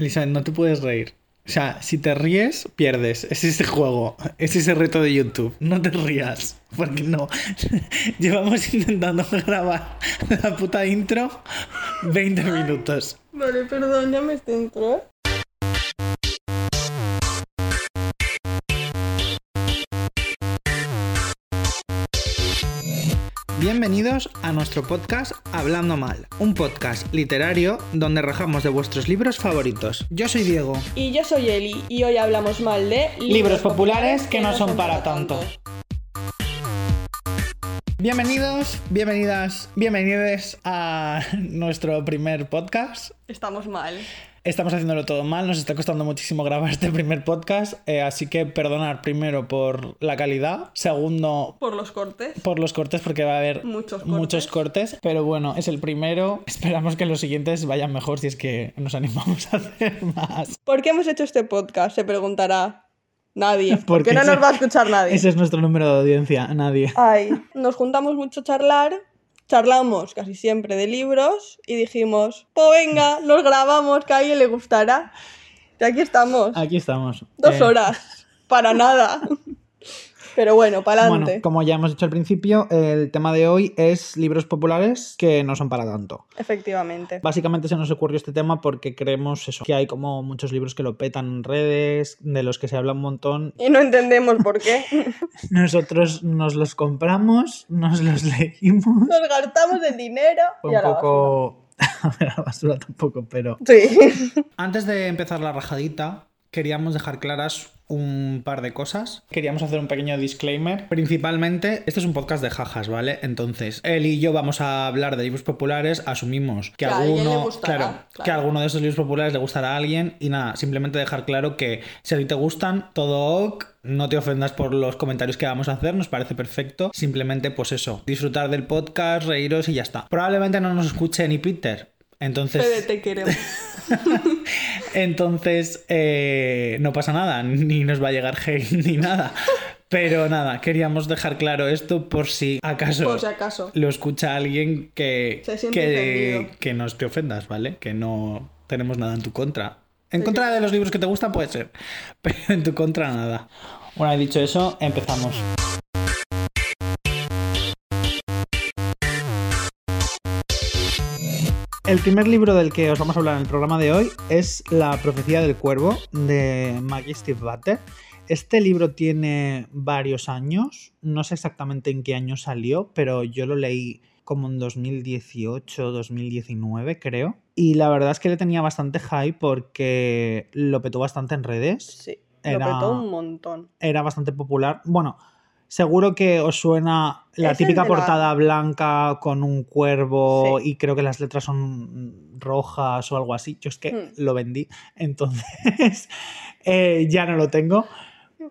Elizabeth, no te puedes reír. O sea, si te ríes, pierdes. Es ese juego, es ese reto de YouTube. No te rías, porque no. Llevamos intentando grabar la puta intro 20 minutos. Vale, perdón, ya me estoy. Bienvenidos a nuestro podcast Hablando Mal, un podcast literario donde rajamos de vuestros libros favoritos. Yo soy Diego. Y yo soy Eli, y hoy hablamos mal de Libros populares que no son para tanto. Bienvenidos, bienvenidas, bienvenidos a nuestro primer podcast. Estamos mal. Estamos haciéndolo todo mal, nos está costando muchísimo grabar este primer podcast, eh, así que perdonar primero por la calidad, segundo Por los cortes. por los cortes porque va a haber Muchos cortes. muchos cortes, pero bueno, es el primero, esperamos que los siguientes vayan mejor si es que nos animamos a hacer más. ¿Por qué hemos hecho este podcast? Se preguntará nadie. Porque Porque no ese- nos va a escuchar nadie. Ese es nuestro número de audiencia, nadie. Ay, nos juntamos mucho a charlar, charlamos casi siempre de libros y dijimos, pues venga, los grabamos, que a alguien le gustará. Y aquí estamos, Aquí estamos. dos Eh, horas, para nada. Pero bueno, para Bueno, adelante. como ya hemos dicho al principio, el tema de hoy es libros populares que no son para tanto. Efectivamente. Básicamente se nos ocurrió este tema porque creemos eso, que hay como muchos libros que lo petan en redes, de los que se habla un montón. Y no entendemos por qué. Nosotros nos los compramos, nos los leímos. Nos gastamos el dinero Fue y a un la basura. poco... A ver, a la basura tampoco, pero... Sí. Antes de empezar la rajadita, queríamos dejar claras un par de cosas. Queríamos hacer un pequeño disclaimer. Principalmente, este es un podcast de jajas, ¿vale? Entonces, él y yo vamos a hablar de libros populares, asumimos que, alguno, le gustará, claro, claro. que alguno de esos libros populares le gustará a alguien y nada, simplemente dejar claro que si a ti te gustan, todo ok, no te ofendas por los comentarios que vamos a hacer, nos parece perfecto. Simplemente, pues eso, disfrutar del podcast, reíros y ya está. Probablemente no nos escuche ni Peter. Entonces, te queremos. entonces, eh, no pasa nada, ni nos va a llegar hate ni nada. Pero nada, queríamos dejar claro esto por si acaso Por si acaso. lo escucha alguien que, que, que no te ofendas, ¿vale? Que no tenemos nada en tu contra. En contra de los libros que te gustan puede ser, pero en tu contra nada. Vez dicho eso, empezamos. El primer libro del que os vamos a hablar en el programa de hoy es La profecía del cuervo de Maggie Steve Butter. Este libro tiene varios años, no sé exactamente en qué año salió, pero yo lo leí como en 2018, 2019 creo. Y la verdad es que le tenía bastante hype porque lo petó bastante en redes Sí. Era- Lo petó un montón. era bastante popular. Bueno, seguro que os suena la típica la- portada blanca con un cuervo Sí. y creo que las letras son rojas o algo así. Yo es que Hmm. lo vendí, entonces eh, ya no lo tengo.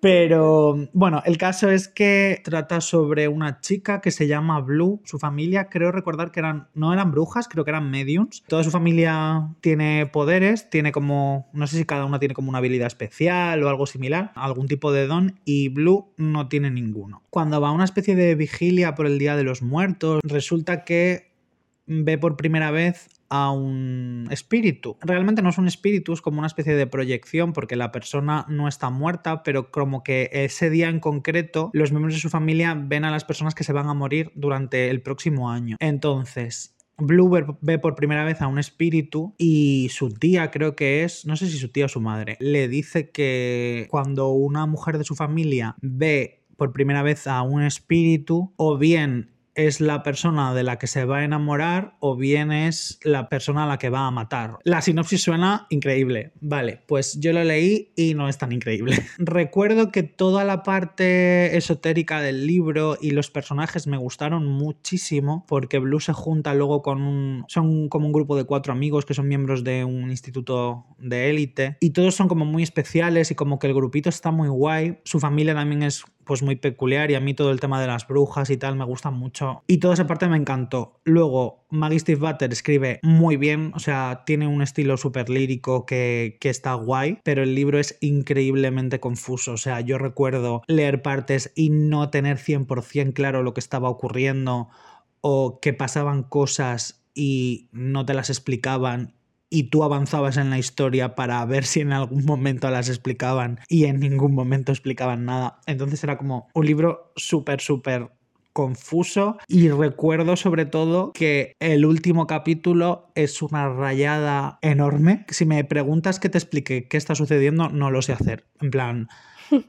Pero bueno, el caso es que trata sobre una chica que se llama Blue. Su familia, creo recordar que eran, no eran brujas, creo que eran mediums. Toda su familia tiene poderes, tiene como, no sé si cada una tiene como una habilidad especial o algo similar, algún tipo de don, y Blue no tiene ninguno. Cuando va a una especie de vigilia por el Día de los Muertos, resulta que ve por primera vez a un espíritu. Realmente no es un espíritu, es como una especie de proyección porque la persona no está muerta, pero como que ese día en concreto los miembros de su familia ven a las personas que se van a morir durante el próximo año. Entonces... Blue ve- ve por primera vez a un espíritu y su tía, creo que es, no sé si su tía o su madre, le dice que cuando una mujer de su familia ve por primera vez a un espíritu, o bien es la persona de la que se va a enamorar o bien es la persona a la que va a matar. La sinopsis suena increíble. Vale, pues yo lo leí y no es tan increíble. Recuerdo que toda la parte esotérica del libro y los personajes me gustaron muchísimo porque Blue se junta luego con un... Son como un grupo de cuatro amigos que son miembros de un instituto de élite y todos son como muy especiales y como que el grupito está muy guay. Su familia también es pues muy peculiar y a mí todo el tema de las brujas y tal me gusta mucho. Y toda esa parte me encantó. Luego, Maggie Steve Butter escribe muy bien, o sea, tiene un estilo súper lírico que, que está guay, pero el libro es increíblemente confuso. O sea, yo recuerdo leer partes y no tener 100% claro lo que estaba ocurriendo o que pasaban cosas y no te las explicaban y tú avanzabas en la historia para ver si en algún momento las explicaban y en ningún momento explicaban nada. Entonces era como un libro súper, súper confuso y recuerdo sobre todo que el último capítulo es una rayada enorme. Si me preguntas que te explique qué está sucediendo, no lo sé hacer. En plan,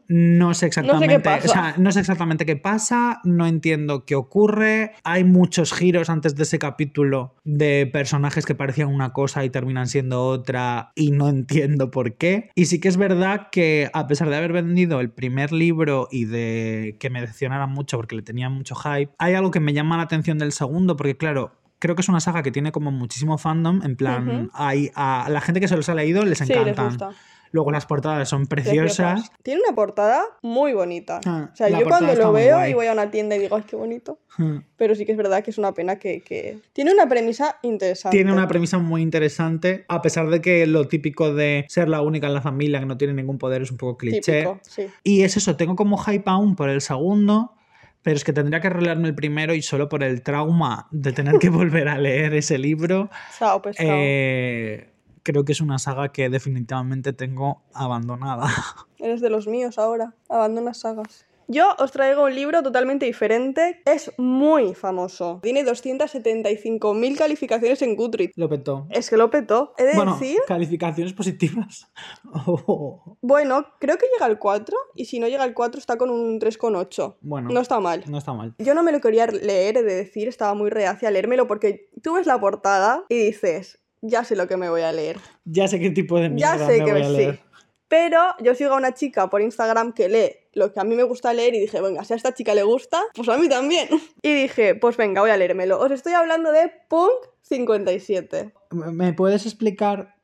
no sé exactamente, qué pasa. o sea, no sé exactamente qué pasa, no entiendo qué ocurre. Hay muchos giros antes de ese capítulo de personajes que parecían una cosa y terminan siendo otra y no entiendo por qué. Y sí que es verdad que a pesar de haber vendido el primer libro y de que me decepcionara mucho porque le tenía mucho hype, hay algo que me llama la atención del segundo porque claro, creo que es una saga que tiene como muchísimo fandom, en plan, hay, a la gente que se los ha leído les Sí, les encantan. gusta. Luego las portadas son preciosas. Tiene una portada muy bonita. Ah, o sea, yo cuando lo veo y voy a una tienda y digo, ay, qué bonito. Hmm. Pero sí que es verdad que es una pena que... que- Tiene una premisa interesante. Tiene una premisa muy interesante, a pesar de que lo típico de ser la única en la familia que no tiene ningún poder es un poco cliché. Típico, sí. Y es eso, tengo como hype aún por el segundo, pero es que tendría que releerme el primero y solo por el trauma de tener que volver a leer ese libro, Sao, eh, creo que es una saga que definitivamente tengo abandonada. Eres de los míos ahora. Abandonas sagas. Yo os traigo un libro totalmente diferente. Es muy famoso. Tiene 275.000 calificaciones en Goodreads. Lo petó. Es que lo petó. He de Bueno, decir... calificaciones positivas. Oh, Bueno, creo que llega al 4 y si no llega al 4 está con un 3,8. Bueno, No está mal. no está mal. Yo no me lo quería leer, he de decir, estaba muy reacia a leérmelo porque tú ves la portada y dices, ya sé lo que me voy a leer. Ya sé qué tipo de Ya mierda sé me que voy a sí. Pero yo sigo a una chica por Instagram que lee lo que a mí me gusta leer y dije, venga, si a esta chica le gusta, pues a mí también. Y dije, pues venga, voy a leérmelo. Os estoy hablando de Punk 57. ¿Me puedes explicar,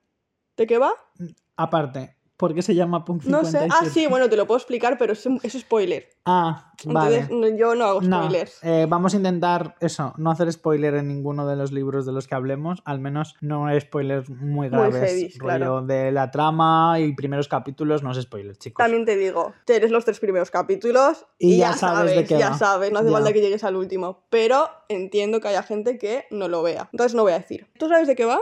¿De qué va? aparte, por qué se llama Punk No 57? sé. Ah, sí, bueno, te lo puedo explicar, pero es, es spoiler. Ah, vale. Entonces yo no hago No, spoilers. eh, vamos a intentar eso, no hacer spoiler en ninguno de los libros de los que hablemos, al menos no spoilers muy graves. heavy, rollo claro. de la trama y primeros capítulos, no es spoiler, chicos. También te digo, te lees los tres primeros capítulos Y y, ya ya, sabes sabes, de qué ya va. sabes, no hace falta que llegues al último. Pero entiendo que haya gente que no lo vea. Entonces no voy a decir. ¿Tú sabes de qué va?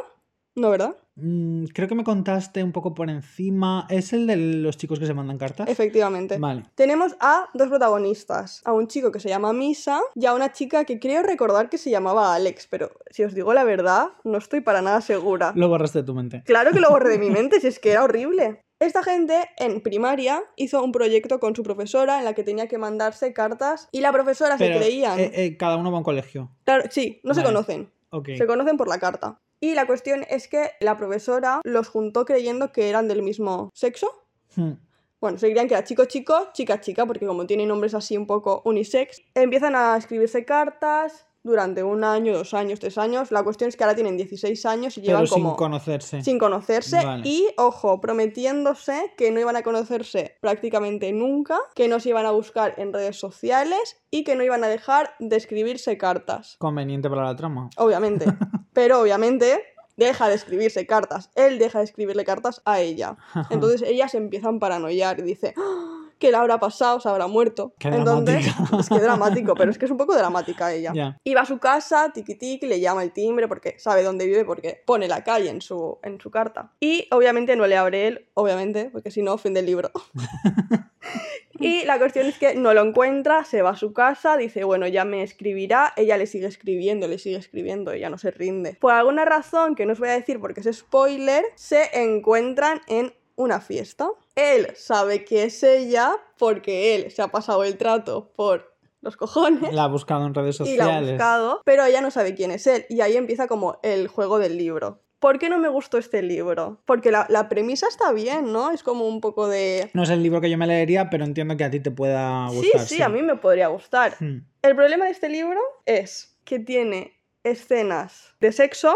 No, ¿verdad? Mm, creo que me contaste un poco por encima. ¿Es el de los chicos que se mandan cartas? Efectivamente. Vale. Tenemos a dos protagonistas, a un chico que se llama Misa y a una chica que creo recordar que se llamaba Alex, pero si os digo la verdad, no estoy para nada segura. Lo borraste de tu mente. Claro que lo borré de mi mente, si es que era horrible. Esta gente en primaria hizo un proyecto con su profesora en la que tenía que mandarse cartas y la profesora Pero, se creían. eh, eh, cada uno va a un colegio. Claro, sí, no se conocen. Se conocen por la carta. Y la cuestión es que la profesora los juntó creyendo que eran del mismo sexo. Hmm. Bueno, se creían que era chico chico, chica chica, porque como tienen nombres así un poco unisex, empiezan a escribirse cartas durante un año, dos años, tres años. La cuestión es que ahora tienen 16 años y Pero llevan sin como conocerse. sin conocerse Vale. y, ojo, prometiéndose que no iban a conocerse prácticamente nunca, que no se iban a buscar en redes sociales y que no iban a dejar de escribirse cartas. Conveniente para la trama. Obviamente. Pero obviamente deja de escribirse cartas. Él deja de escribirle cartas a ella. Entonces ella se empieza a paranoiar y dice, "Ah, ¿qué le habrá pasado? ¿Se habrá muerto? Qué Entonces, dramática. es que dramático, pero es que es un poco dramática ella. Ya. Y va a su casa, tiki tiki, le llama el timbre porque sabe dónde vive, porque pone la calle en su, en su carta. Y obviamente no le abre él, obviamente, porque si no, fin del libro. y la cuestión es que no lo encuentra, se va a su casa, dice, bueno, ya me escribirá, ella le sigue escribiendo, le sigue escribiendo, ella no se rinde. Por alguna razón que no os voy a decir porque es spoiler, se encuentran en una fiesta. Él sabe que es ella porque él se ha pasado el trato por los cojones La ha buscado en redes y la ha sociales. buscado, pero ella no sabe quién es él. Y ahí empieza como el juego del libro. ¿Por qué no me gustó este libro? Porque la, la premisa está bien, ¿no? Es como un poco de... No es el libro que yo me leería, pero entiendo que a ti te pueda Sí, gustar. sí, a mí me podría gustar. Hmm. El problema de este libro es que tiene escenas de sexo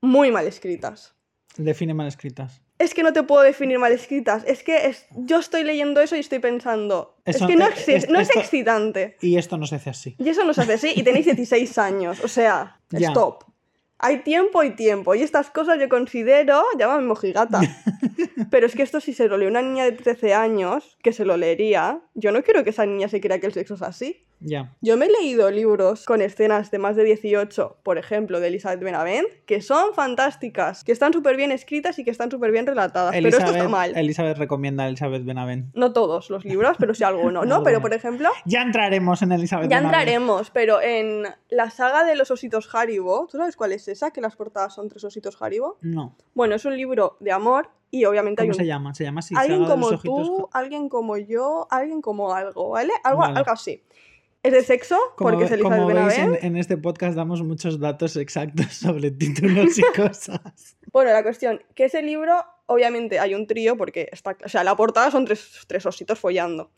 muy mal escritas. Define mal escritas. Es que no te puedo definir mal escritas. Es que es- yo estoy leyendo eso y estoy pensando... Eso- es que no, es- no es excitante. Y esto no se hace así. Y eso no se hace así y tenéis 16 años. O sea, Ya. stop. Hay tiempo y tiempo. Y estas cosas yo considero, llámame mojigata. Pero es que esto si se lo lee una niña de 13 años, que se lo leería, yo no quiero que esa niña se crea que el sexo es así. Yo me he leído libros con escenas de más de 18, por ejemplo, de Elizabeth Benavent, que son fantásticas, que están súper bien escritas y que están súper bien relatadas. pero esto está mal. Elizabeth recomienda a Elizabeth Benavent. No todos los libros, pero sí algunos, ¿no? Pero por ejemplo. Ya entraremos en Elizabeth Ya Benavent. entraremos, pero en la saga de los ositos Haribo, ¿tú sabes cuál es esa? Que las portadas son tres ositos Haribo. No. Bueno, es un libro de amor y obviamente hay ¿Cómo un se llama? Se llama así. alguien como tú, alguien como yo, alguien como algo, ¿vale? Algo, Vale. algo así. Es de sexo, Como, porque Elizabeth como veis, en, en este podcast damos muchos datos exactos sobre títulos y cosas. Bueno, la cuestión, que ese libro, obviamente hay un trío, porque está, o sea, la portada son tres, tres ositos follando.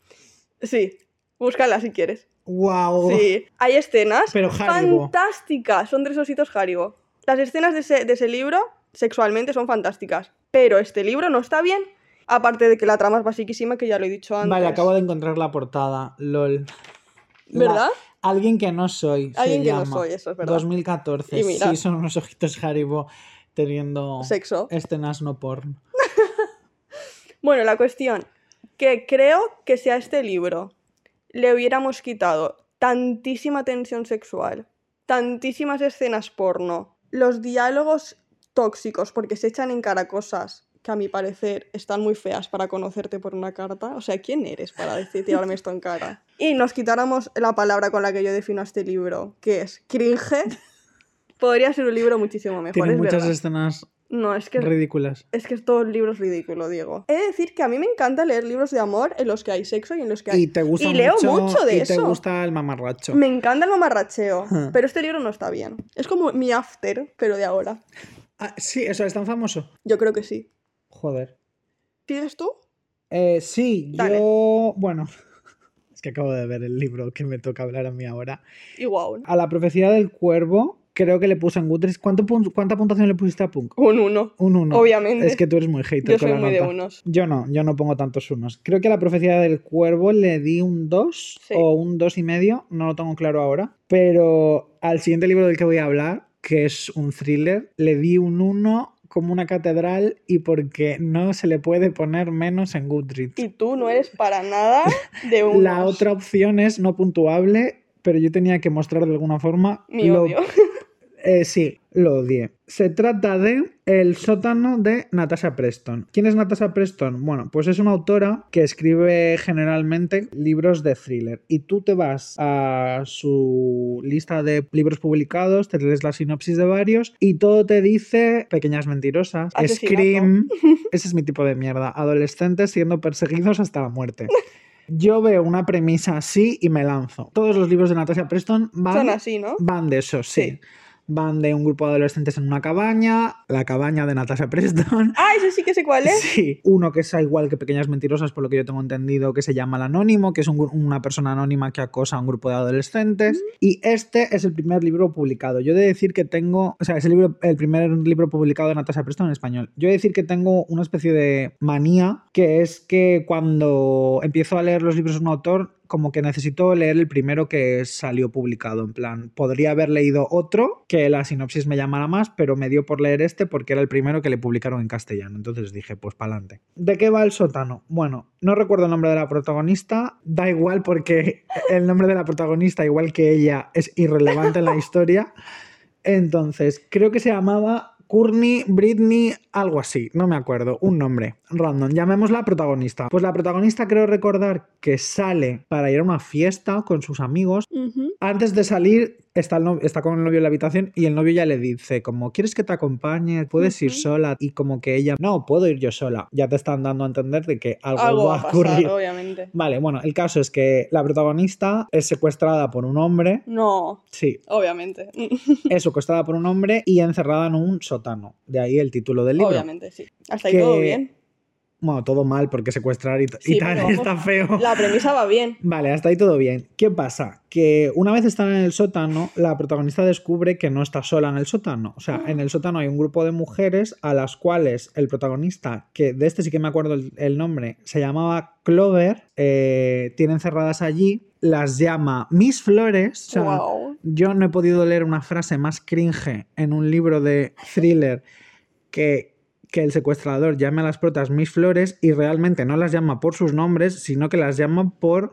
Sí, búscala si quieres. ¡Wow! Sí, hay escenas Pero fantásticas, son tres ositos Haribo. Las escenas de ese, de ese libro, sexualmente, son fantásticas, pero este libro no está bien. Aparte de que la trama es basiquísima, que ya lo he dicho antes. Vale, acabo de encontrar la portada. LOL. La- ¿Verdad? Alguien que no soy. se Alguien que no llama. soy, eso es verdad. 2014. Y mira. Sí, son unos ojitos Haribo teniendo Sexo. escenas no porn. Bueno, la cuestión, que creo que si a este libro le hubiéramos quitado tantísima tensión sexual, tantísimas escenas porno, los diálogos tóxicos, porque se echan en cara cosas que a mi parecer están muy feas para conocerte por una carta. O sea, ¿quién eres para decir tirarme esto en cara? Y nos quitáramos la palabra con la que yo defino este libro, que es cringe, podría ser un libro muchísimo mejor. Tiene es muchas verdad. escenas No, es que ridículas. es que todo el libro es ridículo, Diego. He de decir que a mí me encanta leer libros de amor en los que hay sexo y en los que hay... Y te gusta y leo mucho, mucho de y te eso. gusta el mamarracho. Me encanta el mamarracheo, pero este libro no está bien. Es como mi after, pero de ahora. Ah, sí, eso es tan famoso. Yo creo que sí. Joder. ¿Tienes tú? Eh, sí, Dale. yo. Bueno, es que acabo de ver el libro que me toca hablar a mí ahora. Igual. A la profecía del cuervo, creo que le puse en Goodreads. ¿Cuánto pun- ¿Cuánta puntuación le pusiste a Punk? Un uno. Un 1. Obviamente. Es que tú eres muy hater Yo con soy la muy de unos. Yo no, yo no pongo tantos unos. Creo que a la profecía del cuervo le di un 2 Sí. o un 2 y medio, no lo tengo claro ahora. Pero al siguiente libro del que voy a hablar, que es un thriller, le di un 1 como una catedral y porque no se le puede poner menos en Goodreads. Y tú no eres para nada de unos. La otra opción es no puntuable, pero yo tenía que mostrar de alguna forma Mi lo odio. eh, sí, lo odié. Se trata de El sótano de Natasha Preston. ¿Quién es Natasha Preston? Bueno, pues es una autora que escribe generalmente libros de thriller. Y tú te vas a su lista de libros publicados, te lees la sinopsis de varios y todo te dice pequeñas mentirosas, Asesinato. Scream. Ese es mi tipo de mierda. Adolescentes siendo perseguidos hasta la muerte. Yo veo una premisa así y me lanzo. Todos los libros de Natasha Preston van Son así, ¿no? Van de eso, sí. Sí. Van de un grupo de adolescentes en una cabaña, la cabaña de Natasha Preston. Ah, ese sí que sé cuál es. Sí, uno que es igual que Pequeñas Mentirosas, por lo que yo tengo entendido, que se llama El Anónimo, que es un una persona anónima que acosa a un grupo de adolescentes. Mm. Y este es el primer libro publicado. Yo he de decir que tengo, o sea, es el, libro, el primer libro publicado de Natasha Preston en español. Yo he de decir que tengo una especie de manía, que es que cuando empiezo a leer los libros de un autor, como que necesito leer el primero que salió publicado. En plan, podría haber leído otro que la sinopsis me llamara más, pero me dio por leer este porque era el primero que le publicaron en castellano. Entonces dije, pues pa'lante. ¿De qué va el sótano? Bueno, no recuerdo el nombre de la protagonista. Da igual porque el nombre de la protagonista, igual que ella, es irrelevante en la historia. Entonces, creo que se llamaba Courtney, Britney, algo así, no me acuerdo, un nombre random. Llamémosla protagonista. Pues la protagonista creo recordar que sale para ir a una fiesta con sus amigos. Antes de salir, está, el no- está con el novio en la habitación y el novio ya le dice, como, ¿quieres que te acompañe? ¿Puedes ir sola? Y como que ella, no, puedo ir yo sola. Ya te están dando a entender de que algo, Algo va a a ocurrir. pasar, obviamente. Vale, bueno, el caso es que la protagonista es secuestrada por un hombre. No, Sí, obviamente. es secuestrada por un hombre y encerrada en un sótano. De ahí el título del libro. Obviamente, sí. Hasta ahí Que- todo bien. Bueno, todo mal porque secuestrar y, y tal vamos, está feo. La premisa va bien. Vale, hasta ahí todo bien. ¿Qué pasa? Que una vez están en el sótano, la protagonista descubre que no está sola en el sótano. O sea, en el sótano hay un grupo de mujeres a las cuales el protagonista, que de este sí que me acuerdo el, el nombre, se llamaba Clover, eh, tiene encerradas allí, las llama Miss Flores. O sea, wow. yo no he podido leer una frase más cringe en un libro de thriller que, que el secuestrador llame a las protas Miss Flores y realmente no las llama por sus nombres, sino que las llama por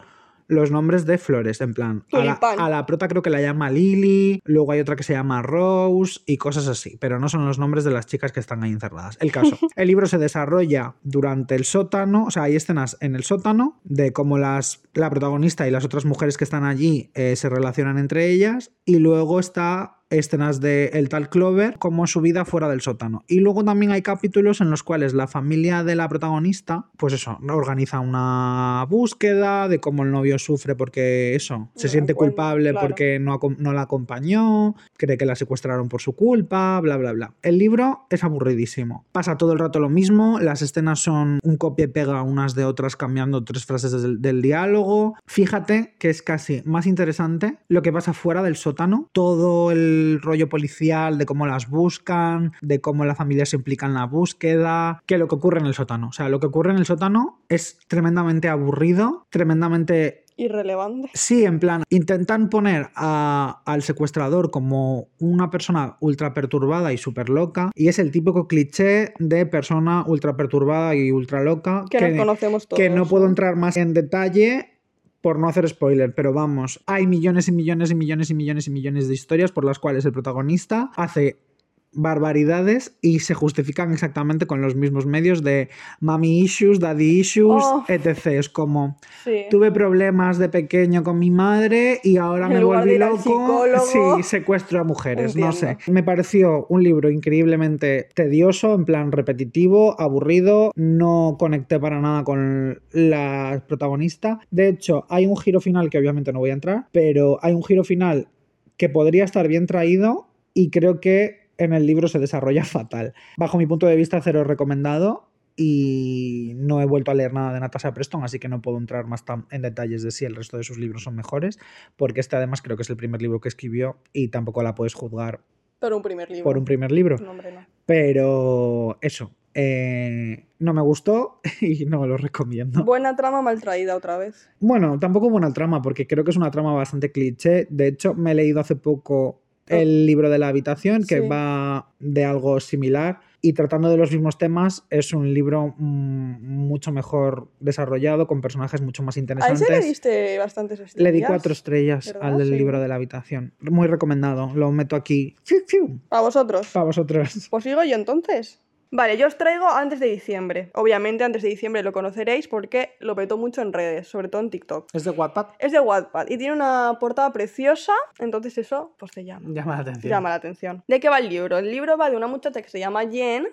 los nombres de flores, en plan. A la, Tulipán. a la prota creo que la llama Lily, luego hay otra que se llama Rose y cosas así, pero no son los nombres de las chicas que están ahí encerradas. El caso, el libro se desarrolla durante el sótano, o sea, hay escenas en el sótano de cómo las, la protagonista y las otras mujeres que están allí eh, se relacionan entre ellas y luego está escenas de el tal Clover como su vida fuera del sótano. Y luego también hay capítulos en los cuales la familia de la protagonista, pues eso, organiza una búsqueda de cómo el novio sufre porque eso, se No, siente bueno, culpable claro. porque no, no la acompañó, cree que la secuestraron por su culpa, bla, bla, bla. El libro es aburridísimo. Pasa todo el rato lo mismo, las escenas son un copia y pega unas de otras cambiando tres frases del, del diálogo. Fíjate que es casi más interesante lo que pasa fuera del sótano, todo el rollo policial de cómo las buscan, de cómo la familia se implica en la búsqueda, que lo que ocurre en el sótano. O sea, lo que ocurre en el sótano es tremendamente aburrido, tremendamente Irrelevante. Sí, en plan, intentan poner a- al secuestrador como una persona ultra perturbada y súper loca, y es el típico cliché de persona ultra perturbada y ultra loca Que, nos conocemos todos. que no puedo entrar más en detalle por no hacer spoiler, pero vamos, hay millones y millones y millones y millones y millones de historias por las cuales el protagonista hace barbaridades y se justifican exactamente con los mismos medios de mami issues, daddy issues, Oh. etc. Es como Sí. tuve problemas de pequeño con mi madre y ahora En me volví loco. Sí, secuestro a mujeres, no sé. Me pareció un libro increíblemente tedioso, en plan repetitivo, aburrido, no conecté para nada con la protagonista. De hecho, hay un giro final que obviamente no voy a entrar, pero hay un giro final que podría estar bien traído y creo que en el libro se desarrolla fatal. Bajo mi punto de vista, cero recomendado y no he vuelto a leer nada de Natasha Preston, así que no puedo entrar más en detalles de si el resto de sus libros son mejores, porque este además creo que es el primer libro que escribió y tampoco la puedes juzgar Por un primer libro. por un primer libro. No, hombre, no. Pero eso, eh, no me gustó y no lo recomiendo. Buena trama mal traída otra vez. Bueno, tampoco buena trama, porque creo que es una trama bastante cliché. De hecho, me he leído hace poco el libro de la habitación, que Sí. va de algo similar. Y tratando de los mismos temas, es un libro mm, mucho mejor desarrollado, con personajes mucho más A interesantes. ese le diste bastantes estrellas. Le di cuatro estrellas ¿Verdad? al del Sí. libro de la habitación. Muy recomendado. Lo meto aquí. Para vosotros. Para vosotros. Pues sigo yo entonces. Vale, yo os traigo antes de diciembre. Obviamente antes de diciembre lo conoceréis porque lo petó mucho en redes, sobre todo en TikTok. ¿Es de Wattpad? Es de Wattpad y tiene una portada preciosa, entonces eso pues te llama. Llama la atención. Llama la atención. ¿De qué va el libro? El libro va de una muchacha que se llama Jen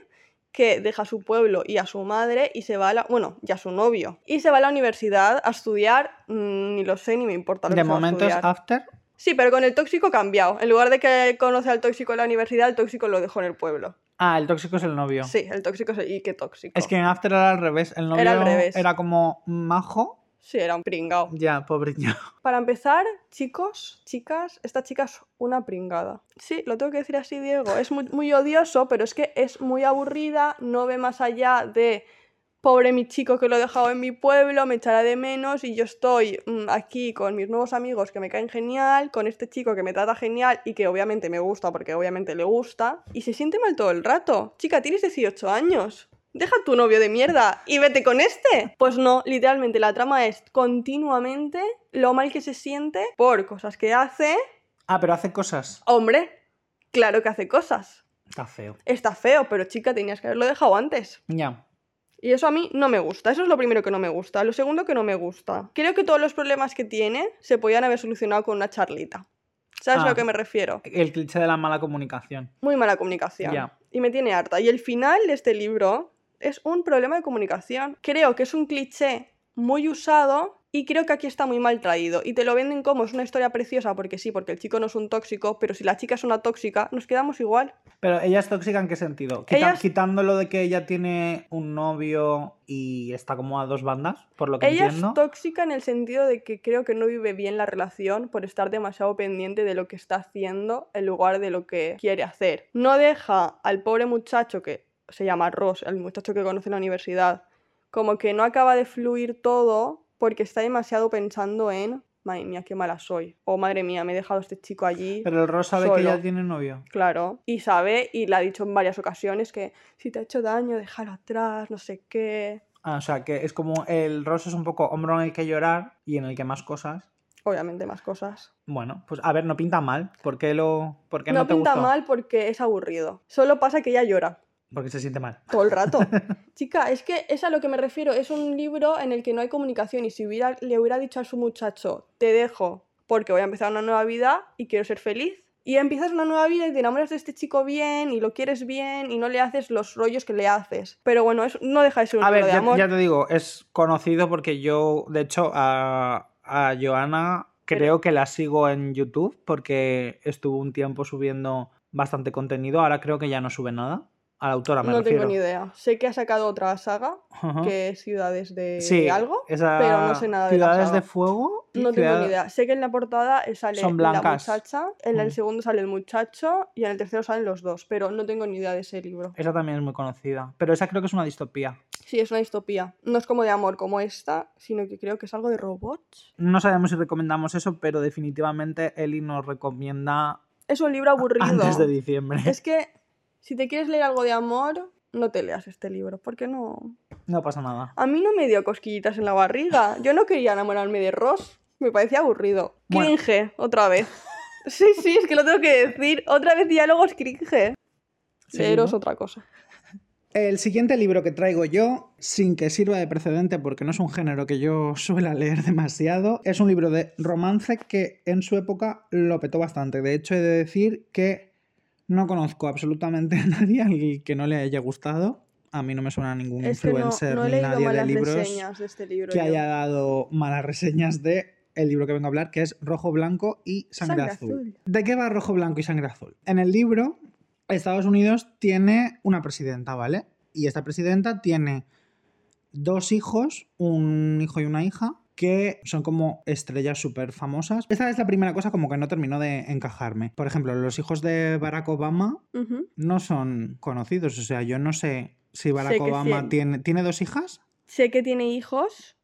que deja a su pueblo y a su madre y se va a la... bueno, y a su novio. Y se va a la universidad a estudiar, mm, ni lo sé ni me importa lo De que se va a momento es estudiar. After. Sí, pero con el tóxico cambiado. En lugar de que conoce al tóxico en la universidad, el tóxico lo dejó en el pueblo. Ah, el tóxico es el novio. Sí, el tóxico es... ¿Y qué tóxico? Es que en After era al revés. El novio Era al revés. era como majo. Sí, era un pringao. Ya, pobre. Para empezar, chicos, chicas, esta chica es una pringada. Sí, lo tengo que decir así, Diego. Es muy, muy odioso, pero es que es muy aburrida, no ve más allá de pobre mi chico que lo he dejado en mi pueblo, me echará de menos y yo estoy mm, aquí con mis nuevos amigos que me caen genial, con este chico que me trata genial y que obviamente me gusta porque obviamente le gusta, y se siente mal todo el rato. Chica, tienes 18 años. Deja a tu novio de mierda y vete con este. Pues no, literalmente la trama es continuamente lo mal que se siente por cosas que hace. Ah, pero hace cosas. Hombre, claro que hace cosas. Está feo. Está feo, pero chica, tenías que haberlo dejado antes. Ya. Y eso a mí no me gusta. Eso es lo primero que no me gusta. Lo segundo que no me gusta. Creo que todos los problemas que tiene se podían haber solucionado con una charlita. ¿Sabes a Ah. lo que me refiero? El cliché de la mala comunicación. Muy mala comunicación. Y me tiene harta. Y el final de este libro es un problema de comunicación. Creo que es un cliché muy usado y creo que aquí está muy mal traído. Y te lo venden como es una historia preciosa porque sí, porque el chico no es un tóxico, pero si la chica es una tóxica, nos quedamos igual. Pero ella es tóxica en qué sentido? Quita- Ella es- Quitando lo de que ella tiene un novio y está como a dos bandas, por lo que Ella entiendo. es tóxica en el sentido de que creo que no vive bien la relación por estar demasiado pendiente de lo que está haciendo en lugar de lo que quiere hacer. No deja al pobre muchacho que se llama Ross, el muchacho que conoce en la universidad, como que no acaba de fluir todo porque está demasiado pensando en, madre mía, qué mala soy. O madre mía, me he dejado a este chico allí. Pero el Ross sabe que ella tiene novio. Claro, y sabe, y le ha dicho en varias ocasiones que si te ha hecho daño, déjalo atrás, no sé qué. Ah, o sea, que es como el rosa es un poco hombro en el que llorar y en el que más cosas. Obviamente, más cosas. Bueno, pues a ver, no pinta mal. ¿Por qué, lo, por qué no, no te pinta gustó? mal porque es aburrido. Solo pasa que ella llora Porque se siente mal. todo el rato. Chica, es que es a lo que me refiero. Es un libro en el que no hay comunicación y si hubiera, le hubiera dicho a su muchacho, te dejo porque voy a empezar una nueva vida y quiero ser feliz. Y empiezas una nueva vida y te enamoras de este chico bien y lo quieres bien y no le haces los rollos que le haces. Pero bueno, no deja de ser un A ver, de ya, amor. ya te digo, es conocido porque yo, de hecho, a, a Joana creo que la sigo en YouTube porque estuvo un tiempo subiendo bastante contenido. Ahora creo que ya no sube nada. A la autora me no refiero. tengo ni idea. Sé que ha sacado otra saga, que es Ciudades de Sí, algo, esa- pero no sé nada de la Ciudades saga. de Fuego. No tengo ni idea. Sé que en la portada sale Son la muchacha, en el Mm. segundo sale el muchacho y en el tercero salen los dos, pero no tengo ni idea de ese libro. Esa también es muy conocida. Pero esa creo que es una distopía. Sí, es una distopía. No es como de amor como esta, sino que creo que es algo de robots. No sabemos si recomendamos eso, pero definitivamente Eli nos recomienda Es un libro aburrido. antes de diciembre. Es que si te quieres leer algo de amor, no te leas este libro, porque no... No pasa nada. A mí no me dio cosquillitas en la barriga. Yo no quería enamorarme de Ross. Me parecía aburrido. Bueno. Cringe, otra vez. Sí, sí, es que lo tengo que decir. Otra vez diálogos cringe. Leeros ¿Seguimos? otra cosa. El siguiente libro que traigo yo, sin que sirva de precedente porque no es un género que yo suela leer demasiado, es un libro de romance que en su época lo petó bastante. De hecho, he de decir que no conozco absolutamente a nadie al que no le haya gustado. A mí no me suena ningún Es que no, influencer no he ni nadie de libros de este libro. que yo. haya dado malas reseñas de el libro que vengo a hablar, que es Rojo, Blanco y Sangre, Sangre azul. azul. ¿De qué va Rojo, Blanco y Sangre Azul? En el libro, Estados Unidos tiene una presidenta, ¿vale? Y esta presidenta tiene dos hijos, un hijo y una hija, que son como estrellas súper famosas. Esta es la primera cosa como que no terminó de encajarme. Por ejemplo, los hijos de Barack Obama no son conocidos. O sea, yo no sé si Barack Obama tiene, tiene dos hijas. Sé que tiene hijos.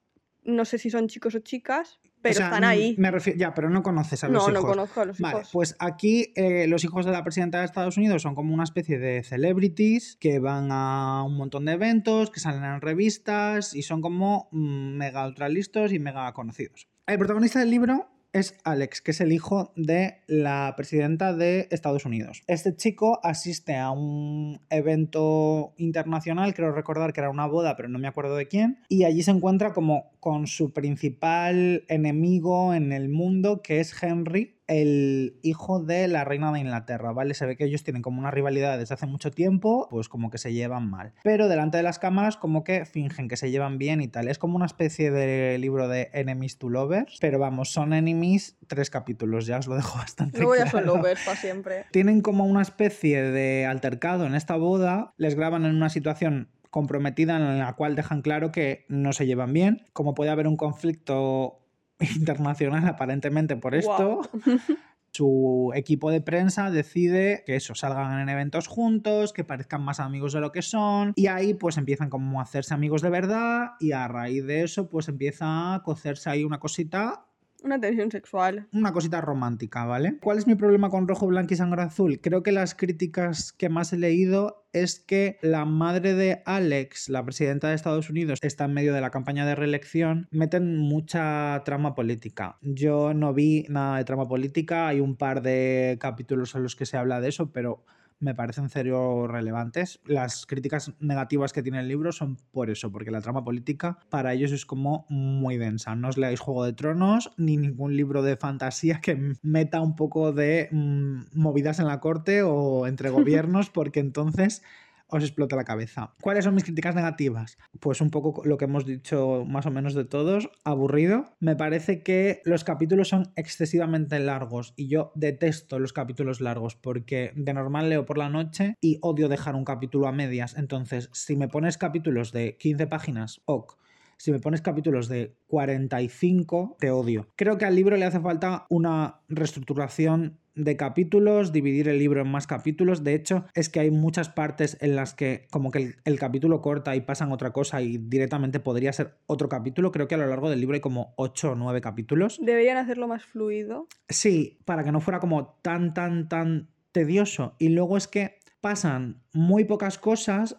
No sé si son chicos o chicas, pero O sea, están ahí. Me refiero, ya, pero no conoces a los No, hijos. no conozco a los Vale, hijos. pues aquí eh, los hijos de la presidenta de Estados Unidos son como una especie de celebrities que van a un montón de eventos, que salen en revistas y son como mm, mega ultra listos y mega conocidos. El protagonista del libro es Alex, que es el hijo de la presidenta de Estados Unidos. Este chico asiste a un evento internacional, creo recordar que era una boda, pero no me acuerdo de quién, y allí se encuentra como con su principal enemigo en el mundo, que es Henry, el hijo de la reina de Inglaterra, ¿vale? Se ve que ellos tienen como una rivalidad desde hace mucho tiempo, pues como que se llevan mal. Pero delante de las cámaras como que fingen que se llevan bien y tal. Es como una especie de libro de enemies to lovers, pero vamos, son enemies tres capítulos, ya os lo dejo bastante Luego ya claro. son lovers para siempre. Tienen como una especie de altercado en esta boda, les graban en una situación comprometida en la cual dejan claro que no se llevan bien, como puede haber un conflicto internacional aparentemente por esto. Su equipo de prensa decide que eso, salgan en eventos juntos, que parezcan más amigos de lo que son, y ahí pues empiezan como a hacerse amigos de verdad, y a raíz de eso pues empieza a cocerse ahí una cosita Una tensión sexual. una cosita romántica, ¿vale? ¿Cuál es mi problema con Rojo, Blanco y Sangre Azul? Creo que las críticas que más he leído es que la madre de Alex, la presidenta de Estados Unidos, está en medio de la campaña de reelección, meten mucha trama política. Yo no vi nada de trama política, hay un par de capítulos en los que se habla de eso, pero me parecen cero relevantes. Las críticas negativas que tiene el libro son por eso, porque la trama política para ellos es como muy densa. No os leáis Juego de Tronos ni ningún libro de fantasía que meta un poco de mm, movidas en la corte o entre gobiernos, porque entonces os explota la cabeza. ¿Cuáles son mis críticas negativas? Pues un poco lo que hemos dicho más o menos de todos, aburrido. Me parece que los capítulos son excesivamente largos y yo detesto los capítulos largos porque de normal leo por la noche y odio dejar un capítulo a medias. Entonces, si me pones capítulos de 15 páginas, ok. Si me pones capítulos de 45, te odio. Creo que al libro le hace falta una reestructuración de capítulos, dividir el libro en más capítulos. De hecho, es que hay muchas partes en las que como que el, el capítulo corta y pasan otra cosa y directamente podría ser otro capítulo. Creo que a lo largo del libro hay como 8 o 9 capítulos. Deberían hacerlo más fluido. Sí, para que no fuera como tan, tan, tan tedioso. Y luego es que pasan muy pocas cosas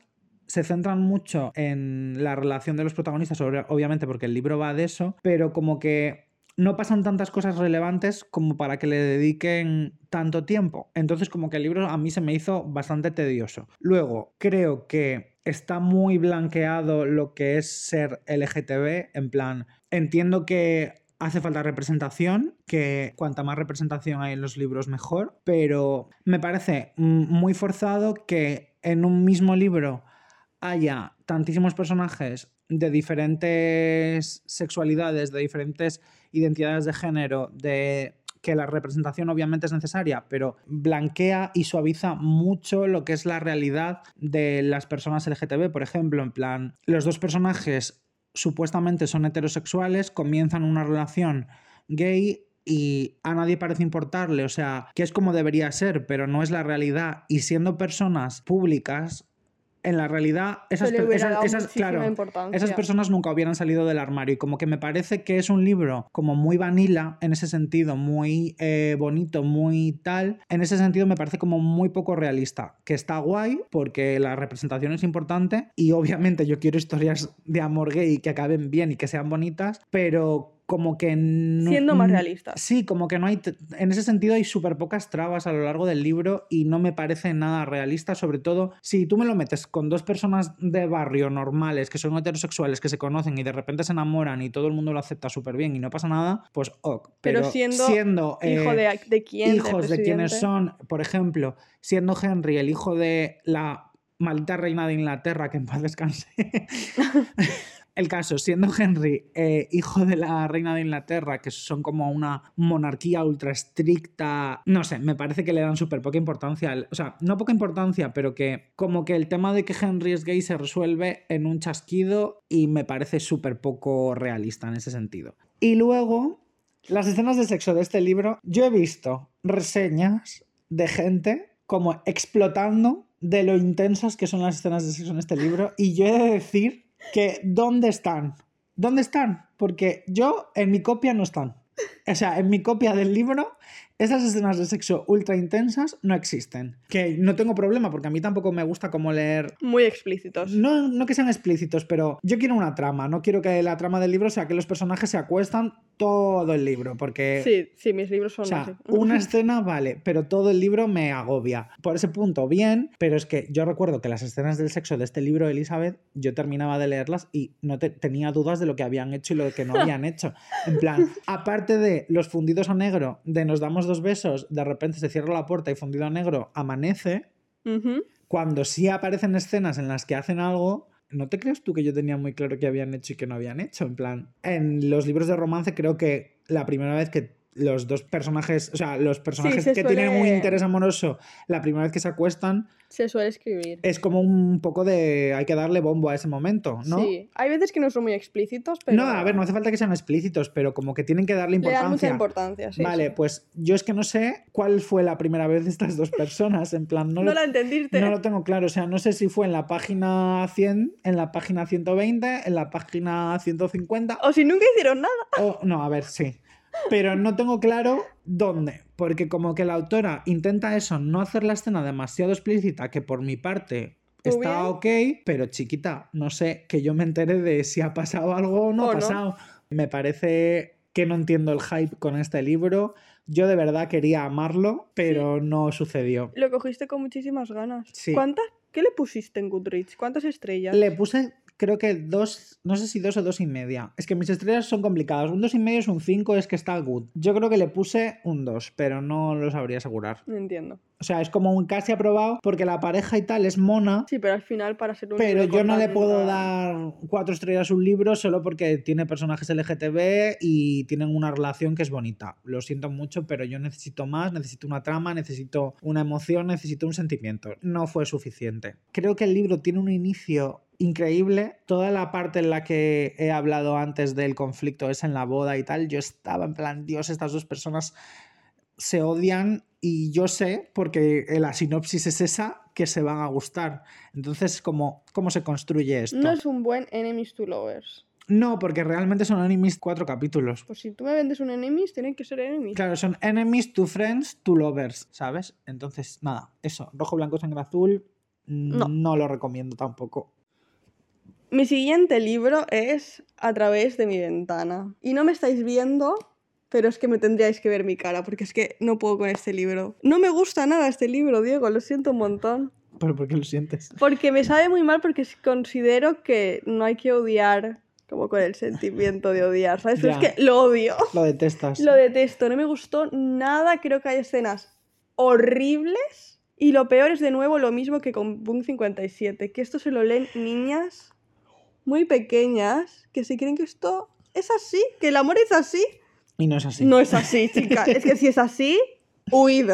se centran mucho en la relación de los protagonistas, obviamente porque el libro va de eso, pero como que no pasan tantas cosas relevantes como para que le dediquen tanto tiempo. Entonces como que el libro a mí se me hizo bastante tedioso. Luego, creo que está muy blanqueado lo que es ser LGTB, en plan, entiendo que hace falta representación, que cuanta más representación hay en los libros mejor, pero me parece muy forzado que en un mismo libro haya tantísimos personajes de diferentes sexualidades, de diferentes identidades de género, de que la representación obviamente es necesaria, pero blanquea y suaviza mucho lo que es la realidad de las personas LGTB. Por ejemplo, en plan, los dos personajes supuestamente son heterosexuales, comienzan una relación gay y a nadie parece importarle, o sea, que es como debería ser, pero no es la realidad. Y siendo personas públicas, en la realidad esas, esas, claro, esas personas nunca hubieran salido del armario y como que me parece que es un libro como muy vanilla en ese sentido, muy eh, bonito, muy tal, en ese sentido me parece como muy poco realista, que está guay porque la representación es importante y obviamente yo quiero historias de amor gay que acaben bien y que sean bonitas, pero como que... Siendo más realista. Sí, como que no hay... En ese sentido hay súper pocas trabas a lo largo del libro y no me parece nada realista, sobre todo si tú me lo metes con dos personas de barrio normales que son heterosexuales, que se conocen y de repente se enamoran y todo el mundo lo acepta súper bien y no pasa nada, pues ok. Pero, siendo, siendo hijo de, eh, de quién, hijos de quienes son, por ejemplo, siendo Henry el hijo de la maldita reina de Inglaterra, que en paz descanse. El caso, siendo Henry eh, hijo de la reina de Inglaterra, que son como una monarquía ultra estricta, no sé, me parece que le dan súper poca importancia. O sea, no poca importancia, pero que como que el tema de que Henry es gay se resuelve en un chasquido y me parece súper poco realista en ese sentido. Y luego, las escenas de sexo de este libro, yo he visto reseñas de gente como explotando de lo intensas que son las escenas de sexo en este libro y yo he de decir que ¿dónde están? ¿Dónde están? Porque yo en mi copia no están. O sea, en mi copia del libro esas escenas de sexo ultra intensas no existen. Que no tengo problema porque a mí tampoco me gusta como leer... Muy explícitos. No, no que sean explícitos, pero yo quiero una trama. No quiero que la trama del libro sea que los personajes se acuestan todo el libro. Porque... Sí, sí, mis libros son... O sea, una escena vale, pero todo el libro me agobia. Por ese punto, bien, pero es que yo recuerdo que las escenas del sexo de este libro, Elizabeth, yo terminaba de leerlas y no tenía dudas de lo que habían hecho y lo que no habían hecho. En plan, aparte de los fundidos a negro, de nos damos dos besos, de repente se cierra la puerta y fundido a negro amanece. Cuando sí aparecen escenas en las que hacen algo, ¿no te crees tú que yo tenía muy claro que habían hecho y que no habían hecho? En plan, en los libros de romance creo que la primera vez que los dos personajes, o sea, los personajes que tienen un interés amoroso, la primera vez que se acuestan, se suele escribir. Es como un poco de. Hay que darle bombo a ese momento, ¿no? Sí. Hay veces que no son muy explícitos, pero. No, a ver, no hace falta que sean explícitos, pero como que tienen que darle importancia. Le dan mucha importancia, sí. Vale, pues yo es que no sé cuál fue la primera vez de estas dos personas. En plan, no, no la entendiste. No lo tengo claro. O sea, no sé si fue en la página 100, en la página 120, en la página 150. O si nunca hicieron nada. O, no, a ver, sí pero no tengo claro dónde, porque como que la autora intenta eso, no hacer la escena demasiado explícita, que por mi parte está ok, pero chiquita, no sé, que yo me entere de si ha pasado algo o no ha pasado. Me parece que no entiendo el hype con este libro. Yo de verdad quería amarlo, pero no sucedió. Lo cogiste con muchísimas ganas. ¿Cuántas? ¿Qué le pusiste en Goodreads? ¿Cuántas estrellas? Le puse creo que dos, no sé si dos o dos y media. Es que mis estrellas son complicadas. Un dos y medio es un cinco, es que está good. Yo creo que le puse un dos, pero no lo sabría asegurar. No entiendo. O sea, es como un casi aprobado porque la pareja y tal es mona. Sí, pero al final para ser un Pero yo no le puedo dar cuatro estrellas a un libro solo porque tiene personajes LGTB y tienen una relación que es bonita. Lo siento mucho, pero yo necesito más, necesito una trama, necesito una emoción, necesito un sentimiento. No fue suficiente. Creo que el libro tiene un inicio increíble. Toda la parte en la que he hablado antes del conflicto es en la boda y tal. Yo estaba en plan, Dios, estas dos personas se odian y yo sé, porque la sinopsis es esa, que se van a gustar. Entonces, ¿cómo, cómo se construye esto? No es un buen enemies to lovers. No, porque realmente son enemies cuatro capítulos. Pues si tú me vendes un enemies, tienen que ser enemies. Claro, son enemies to friends to lovers, ¿sabes? Entonces, nada, eso, rojo, blanco, sangre azul, no. No. lo recomiendo tampoco. Mi siguiente libro es A través de mi ventana. Y no me estáis viendo, pero es que me tendríais que ver mi cara, porque es que no puedo con este libro. No me gusta nada este libro, Diego, lo siento un montón. ¿Pero por qué lo sientes? Porque me sabe muy mal porque considero que no hay que odiar como con el sentimiento de odiar, ¿sabes? Pero es que lo odio. Lo detestas. Lo detesto, no me gustó nada, creo que hay escenas horribles. Y lo peor es de nuevo lo mismo que con Boom 57, que esto se lo leen niñas muy pequeñas que se creen que esto es así, que el amor es así. Y no es así. No es así, chica. es que si es así, huid.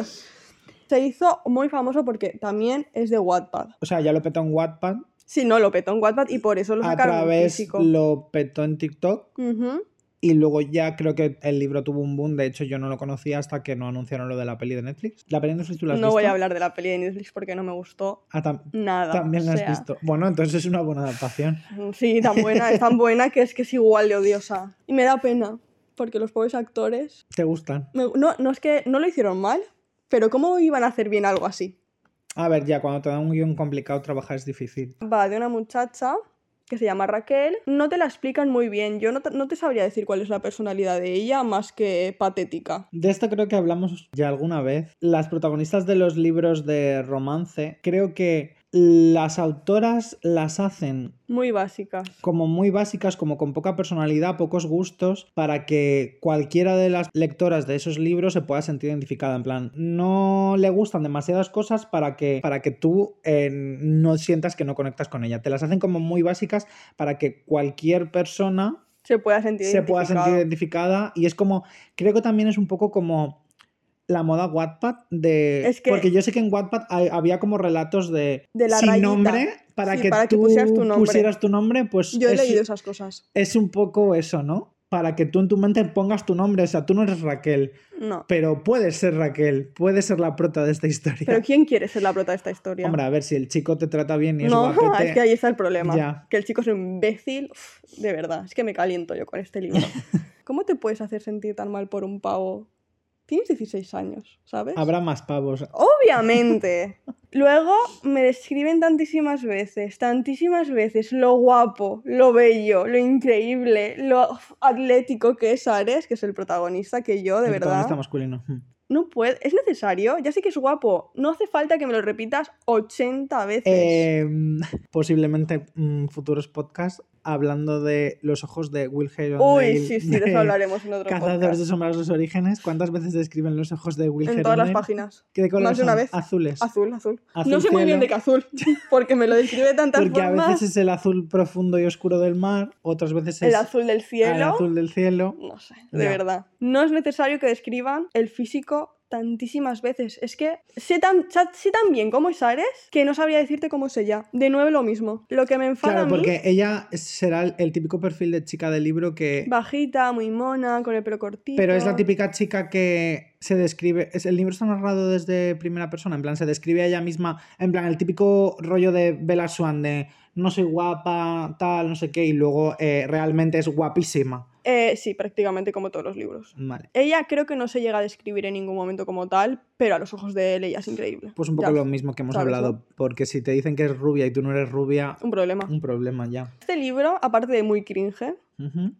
Se hizo muy famoso porque también es de Wattpad. O sea, ya lo petó en Wattpad. Sí, no, lo petó en Wattpad y por eso lo A sacaron en través físico. lo petó en TikTok. Ujú. Y luego ya creo que el libro tuvo un boom. De hecho, yo no lo conocía hasta que no anunciaron lo de la peli de Netflix. ¿La peli de Netflix tú la has No visto? voy a hablar de la peli de Netflix porque no me gustó Ah, tam- nada. también la o has visto. Bueno, entonces es una buena adaptación. Sí, tan buena, es tan buena que es que es igual de odiosa. Y me da pena, porque los pobres actores... ¿Te gustan? me- no, no es que no lo hicieron mal, pero ¿cómo iban a hacer bien algo así? A ver, ya, cuando te da un guion complicado trabajar es difícil. Va de una muchacha que se llama Raquel. No te la explican muy bien. Yo no te, no te sabría decir cuál es la personalidad de ella, más que patética. De esto creo que hablamos ya alguna vez. Las protagonistas de los libros de romance, creo que las autoras las hacen Muy básicas. como muy básicas, como con poca personalidad, pocos gustos, para que cualquiera de las lectoras de esos libros se pueda sentir identificada. En plan, no le gustan demasiadas cosas para que, para que tú eh, no sientas que no conectas con ella. Te las hacen como muy básicas para que cualquier persona Se pueda sentir se pueda sentir identificada. Y es como, creo que también es un poco como la moda Wattpad de... Es que- Porque yo sé que en Wattpad hay- había como relatos de, De la sin rayita. nombre para, Sí, que, para que tú pusieras tu nombre. pusieras tu nombre, pues Yo he es, leído esas cosas. es un poco eso, ¿no? Para que tú en tu mente pongas tu nombre, o sea, tú no eres Raquel, No. pero puedes ser Raquel, puedes ser la prota de esta historia. Pero ¿quién quiere ser la prota de esta historia? Hombre, a ver, si el chico te trata bien y es no, guapete... es que ahí está el problema. Ya. Que el chico es un imbécil. Uf, de verdad, es que me caliento yo con este libro. ¿Cómo te puedes hacer sentir tan mal por un pavo? Tienes 16 años, ¿sabes? Habrá más pavos. Obviamente. Luego me describen tantísimas veces, tantísimas veces lo guapo, lo bello, lo increíble, lo atlético que es Ares, que es el protagonista, que yo, de El verdad, protagonista masculino. No puedo. ¿Es necesario? Ya sé que es guapo. No hace falta que me lo repitas 80 veces. Eh, posiblemente mm, futuros podcasts hablando de los ojos de Will Herondale. Uy, sí, sí, de eso hablaremos en otro Cazadores podcast. de sombras los orígenes. ¿Cuántas veces describen los ojos de Will En todas las páginas. ¿Qué color Más de una vez. Azules. Azul, azul. Azul no sé muy bien de qué azul, porque me lo describe de tantas Porque a formas. veces es el azul profundo y oscuro del mar, otras veces es El azul del cielo. el azul del cielo. No sé, de Ya. verdad. No es necesario que describan el físico tantísimas veces. Es que sé tan, sé tan bien cómo es Ares que no sabría decirte cómo es ella. De nuevo lo mismo. Lo que me enfada Claro, a mí, porque ella será el, el típico perfil de chica del libro que... bajita, muy mona, con el pelo cortito. Pero es la típica chica que se describe. Es, el libro está narrado desde primera persona. En plan, se describe a ella misma. En plan, el típico rollo de Bella Swan de no soy guapa, tal, no sé qué. Y luego eh, realmente es guapísima. Eh, sí, prácticamente como todos los libros. Vale. Ella creo que no se llega a describir en ningún momento como tal, pero a los ojos de él ella es increíble. Pues un poco Ya, lo mismo que hemos hablado. Porque si te dicen que es rubia y tú no eres rubia, Un problema. un problema ya. Este libro, aparte de muy cringe,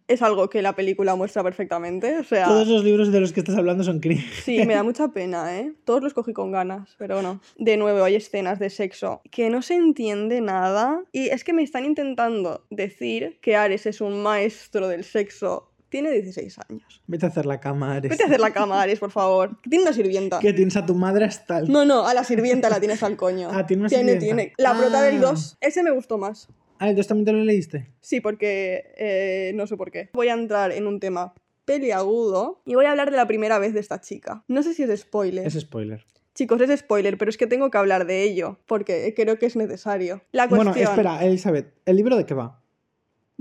Es algo que la película muestra perfectamente. O sea, Todos los libros de los que estás hablando son cringe. sí, me da mucha pena, ¿eh? Todos los cogí con ganas, pero no. De nuevo, hay escenas de sexo que no se entiende nada. Y es que me están intentando decir que Ares es un maestro del sexo. Tiene 16 años. Vete a hacer la cama, Ares. Vete a hacer la cama, Ares, por favor. Tiene una sirvienta. Que tienes a tu madre hasta el... No, no, a la sirvienta la tienes al coño. Ah, tiene una tiene, sirvienta. tiene. La prota del Ah. 2, ese me gustó más. Ah, entonces también te lo leíste. Sí, porque eh, no sé por qué. Voy a entrar en un tema peliagudo y voy a hablar de la primera vez de esta chica. No sé si es spoiler. Es spoiler. Chicos, es spoiler, pero es que tengo que hablar de ello porque creo que es necesario. La cuestión Bueno, espera, Elizabeth, ¿el libro de qué va?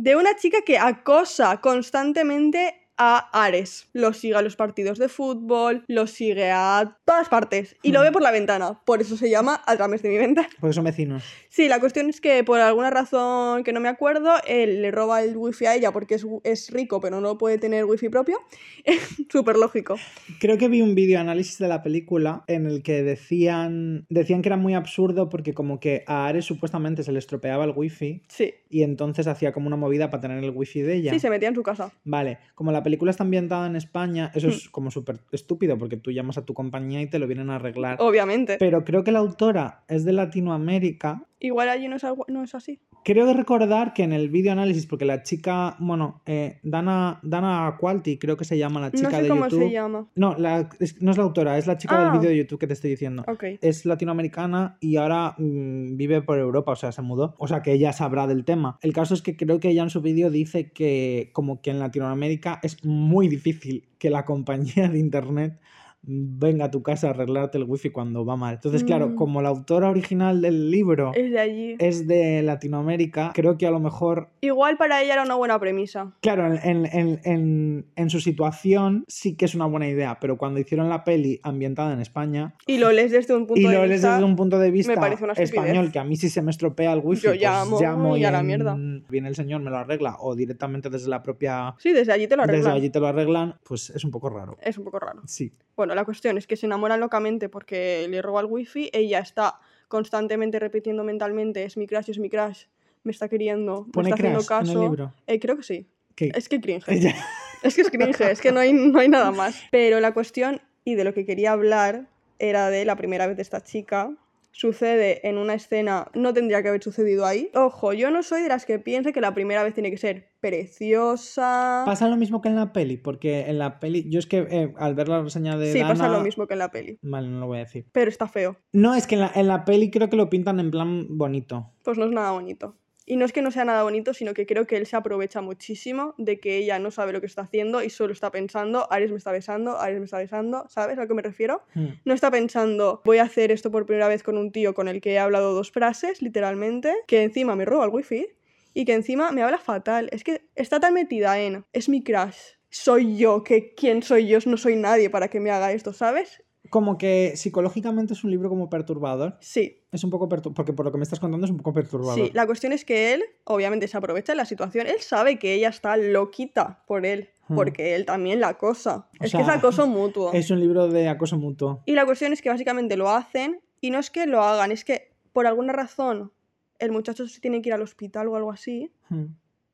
de una chica que acosa constantemente a Ares. Lo sigue a los partidos de fútbol, lo sigue a todas partes y lo Hmm. ve por la ventana. Por eso se llama a través de mi ventana. Porque son vecinos. Sí, la cuestión es que por alguna razón que no me acuerdo, él le roba el wifi a ella porque es, es rico pero no puede tener wifi propio. Súper lógico. Creo que vi un vídeo análisis de la película en el que decían, decían que era muy absurdo porque como que a Ares supuestamente se le estropeaba el wifi Sí. y entonces hacía como una movida para tener el wifi de ella. Sí, se metía en su casa. Vale, como la película está ambientada en España, eso es Hmm. como súper estúpido porque tú llamas a tu compañía y te lo vienen a arreglar. Obviamente. Pero creo que la autora es de Latinoamérica. Igual allí no es, algo- no es así. Creo recordar que en el vídeo análisis, porque la chica, bueno, eh, Dana, Dana Qualti, creo que se llama la chica No sé de cómo YouTube. se llama. No, la- es- no es la autora, es la chica Ah. del vídeo de YouTube que te estoy diciendo. Ok. Es latinoamericana y ahora mm, vive por Europa, o sea, se mudó. O sea, que ella sabrá del tema. El caso es que creo que ella en su vídeo dice que como que en Latinoamérica es muy difícil que la compañía de internet venga a tu casa a arreglarte el wifi cuando va mal. Entonces, claro, Mm. como la autora original del libro Es de allí. es de Latinoamérica, creo que a lo mejor Igual para ella era una buena premisa. Claro, en, en- en- en- su situación sí que es una buena idea, pero cuando hicieron la peli ambientada en España Y lo lees desde un punto y de lo lees vista. desde un punto de vista parece una español, que a mí si se me estropea el wifi, Yo pues llamo y a la mierda. viene el señor, me lo arregla, o directamente desde la propia... Sí, desde allí te lo Desde arreglan. allí te lo arreglan, pues es un poco raro. Es un poco raro. Sí. Bueno, la cuestión es que se enamoran locamente porque le roba el wifi. Ella está constantemente repitiendo mentalmente: es mi crush, es mi crush, me está queriendo, me está haciendo crash en el caso. libro. Eh, creo que sí. ¿Qué? Es que cringe. Es que es cringe, es que no hay, no hay nada más. Pero la cuestión y de lo que quería hablar era de la primera vez de esta chica. Sucede en una escena, no tendría que haber sucedido ahí. Ojo, yo no soy de las que piense que la primera vez tiene que ser preciosa. Pasa lo mismo que en la peli, porque en la peli, yo es que eh, al ver la reseña de sí, pasa lo mismo que en la peli. Vale, no lo voy a decir. Pero está feo. No, es que en la, en la peli creo que lo pintan en plan bonito. Pues no es nada bonito. Y no es que no sea nada bonito, sino que creo que él se aprovecha muchísimo de que ella no sabe lo que está haciendo y solo está pensando, Ares me está besando, Ares me está besando, ¿sabes a lo que me refiero? Hmm. No está pensando, voy a hacer esto por primera vez con un tío con el que he hablado dos frases, literalmente, que encima me roba el wifi y que encima me habla fatal. Es que está tan metida en, es mi crush, soy yo, que quién soy yo, no soy nadie para que me haga esto, ¿sabes? Como que psicológicamente es un libro como perturbador. Sí, Es un poco perturbador, porque por lo que me estás contando es un poco perturbador. Sí, la cuestión es que él, obviamente, se aprovecha de la situación. Él sabe que ella está loquita por él, Hmm. porque él también la acosa. O es sea, que es acoso mutuo. Es un libro de acoso mutuo. Y la cuestión es que básicamente lo hacen, y no es que lo hagan, es que por alguna razón el muchacho se tiene que ir al hospital o algo así, Hmm.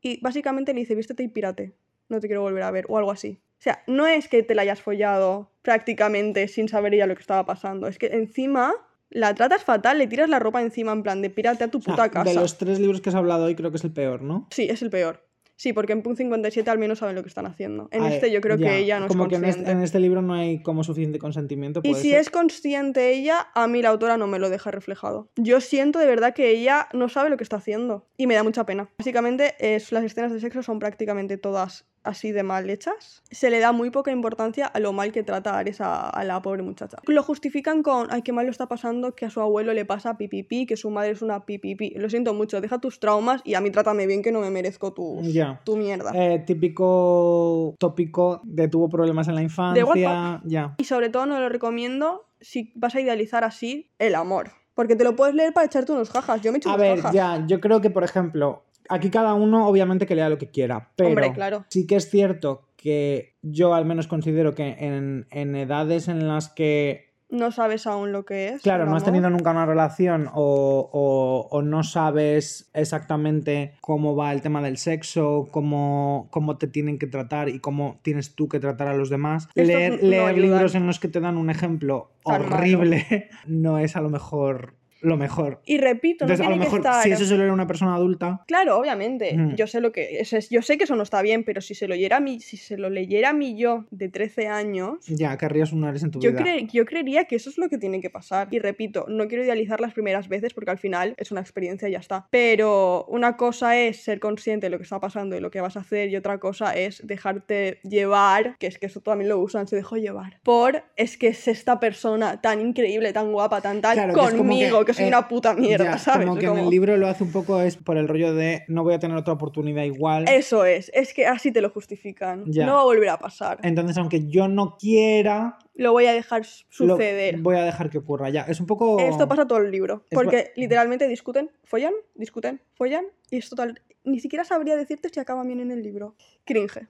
y básicamente le dice, vístete y pírate, no te quiero volver a ver, o algo así. O sea, no es que te la hayas follado prácticamente sin saber ella lo que estaba pasando, es que encima la tratas fatal, le tiras la ropa encima en plan de pírate a tu O sea, puta casa. de los tres libros que has hablado hoy, creo que es el peor, ¿no? Sí, es el peor. Sí, porque en Punk 57 al menos saben lo que están haciendo. En este yo creo ya, que ella no Como es que en consciente. este, en este libro no hay como suficiente consentimiento. Y si ser. es consciente ella, a mí la autora no me lo deja reflejado. Yo siento de verdad que ella no sabe lo que está haciendo. Y me da mucha pena. Básicamente, es, las escenas de sexo son prácticamente todas así de mal hechas. Se le da muy poca importancia a lo mal que trata Ares a, a la pobre muchacha. Lo justifican con, ay, qué mal lo está pasando, que a su abuelo le pasa pipipi, que su madre es una pipipi. Lo siento mucho, deja tus traumas y a mí trátame bien que no me merezco tu, Ya. tu mierda. Eh, típico tópico de tuvo problemas en la infancia. Wattpad. Ya. Y sobre todo no lo recomiendo si vas a idealizar así el amor. Porque te lo puedes leer para echarte unos jajas. Yo me echo A unos ver, jajas. ya, yo creo que, por ejemplo, aquí cada uno obviamente que lea lo que quiera, pero Hombre, claro. sí que es cierto que yo al menos considero que en, en edades en las que, No sabes aún lo que es. claro, no has tenido nunca una relación o, o- o no sabes exactamente cómo va el tema del sexo, cómo, cómo te tienen que tratar y cómo tienes tú que tratar a los demás, leer, no leer libros en los que te dan un ejemplo horrible no es a lo mejor lo mejor. Y repito, no a lo tiene mejor, que estar... si eso se lo lee a una persona adulta, Claro, obviamente. Yo sé lo que yo sé que eso no está bien, pero si se lo leyera a mí, si se lo leyera a mí yo de 13 años, ya querrías un Ares en tu yo, vida. cre- yo creería que eso es lo que tiene que pasar. Y repito, no quiero idealizar las primeras veces porque al final es una experiencia y ya está. Pero una cosa es ser consciente de lo que está pasando y lo que vas a hacer y otra cosa es dejarte llevar, que es que eso también lo usan, se dejó llevar. Por es que es esta persona tan increíble, tan guapa, tan tal, Claro, conmigo, que soy Eh, una puta mierda, Ya, ¿sabes? Como que en el libro lo hace un poco es por el rollo de no voy a tener otra oportunidad igual. Eso es, es que así te lo justifican. Ya. No va a volver a pasar. Entonces, aunque yo no quiera, Lo voy a dejar suceder. voy a dejar que ocurra. Ya, es un poco. Esto pasa todo el libro. Es Porque literalmente discuten, follan, discuten, follan. Y es total. Ni siquiera sabría decirte si acaban bien en el libro. Cringe.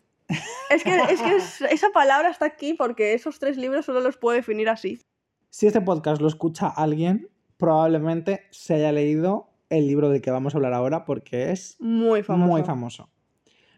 Es que, es que es- esa palabra está aquí porque esos tres libros solo los puedo definir así. Si este podcast lo escucha alguien, probablemente se haya leído el libro del que vamos a hablar ahora porque es Muy famoso. muy famoso.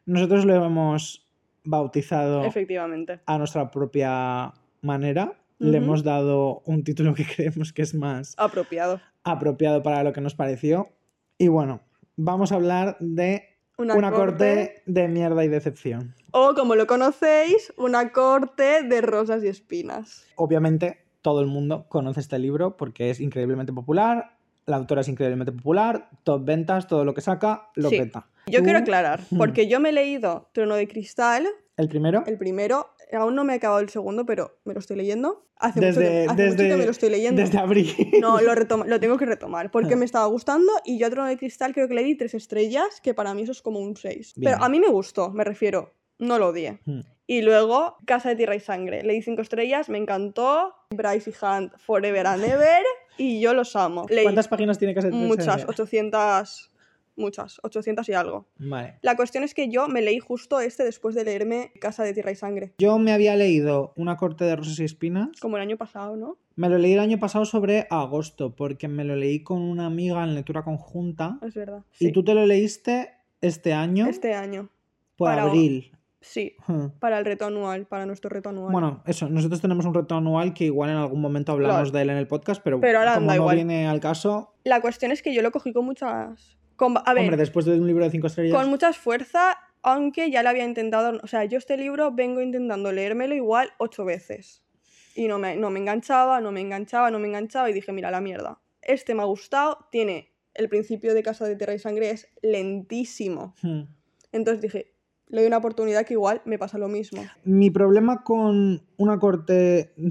Nosotros lo hemos bautizado Efectivamente. a nuestra propia manera. Le hemos dado un título que creemos que es más Apropiado. apropiado para lo que nos pareció. Y bueno, vamos a hablar de Una, una corte, corte de mierda y decepción. O como lo conocéis, una corte de rosas y espinas. Obviamente, todo el mundo conoce este libro porque es increíblemente popular. La autora es increíblemente popular, top ventas, todo lo que saca lo Sí. peta. Yo Tú, quiero aclarar, porque yo me he leído Trono de Cristal, El primero, el primero, aún no me he acabado el segundo, pero me lo estoy leyendo. Hace, mucho, desde, que, hace mucho que desde- me lo estoy leyendo. desde abril. No, lo, retoma- lo tengo que retomar, porque Ah. me estaba gustando y yo a Trono de Cristal creo que le di tres estrellas, que para mí eso es como un 6. Bien. Pero a mí me gustó, me refiero, no lo odié. Hmm. Y luego, Casa de Tierra y Sangre, le di cinco estrellas, me encantó. Bryce y Hunt, Forever and Ever, y yo los amo. Leí ¿Cuántas páginas tiene que ser? muchas, 800, muchas, 800 y algo. Vale. La cuestión es que yo me leí justo este después de leerme Casa de Tierra y Sangre, Yo me había leído Una corte de rosas y espinas. como el año pasado, ¿no? Me lo leí el año pasado sobre agosto, porque me lo leí con una amiga en lectura conjunta. Es verdad. Y sí. tú te lo leíste este año, Este año, por para- abril. Sí, Hmm. para el reto anual, para nuestro reto anual. Bueno, eso, nosotros tenemos un reto anual que igual en algún momento hablamos Claro. de él en el podcast, pero, Pero ahora como no igual. viene al caso, La cuestión es que yo lo cogí con muchas... con- a ver, hombre, después de un libro de cinco estrellas, con muchas fuerza, aunque ya lo había intentado. O sea, yo este libro vengo intentando leérmelo igual ocho veces. Y no me, no me enganchaba, no me enganchaba, no me enganchaba. Y dije, mira, la mierda. Este me ha gustado, tiene el principio de Casa de Tierra y Sangre, es lentísimo. Hmm. Entonces dije, le doy una oportunidad que igual me pasa lo mismo. Mi problema con una corte.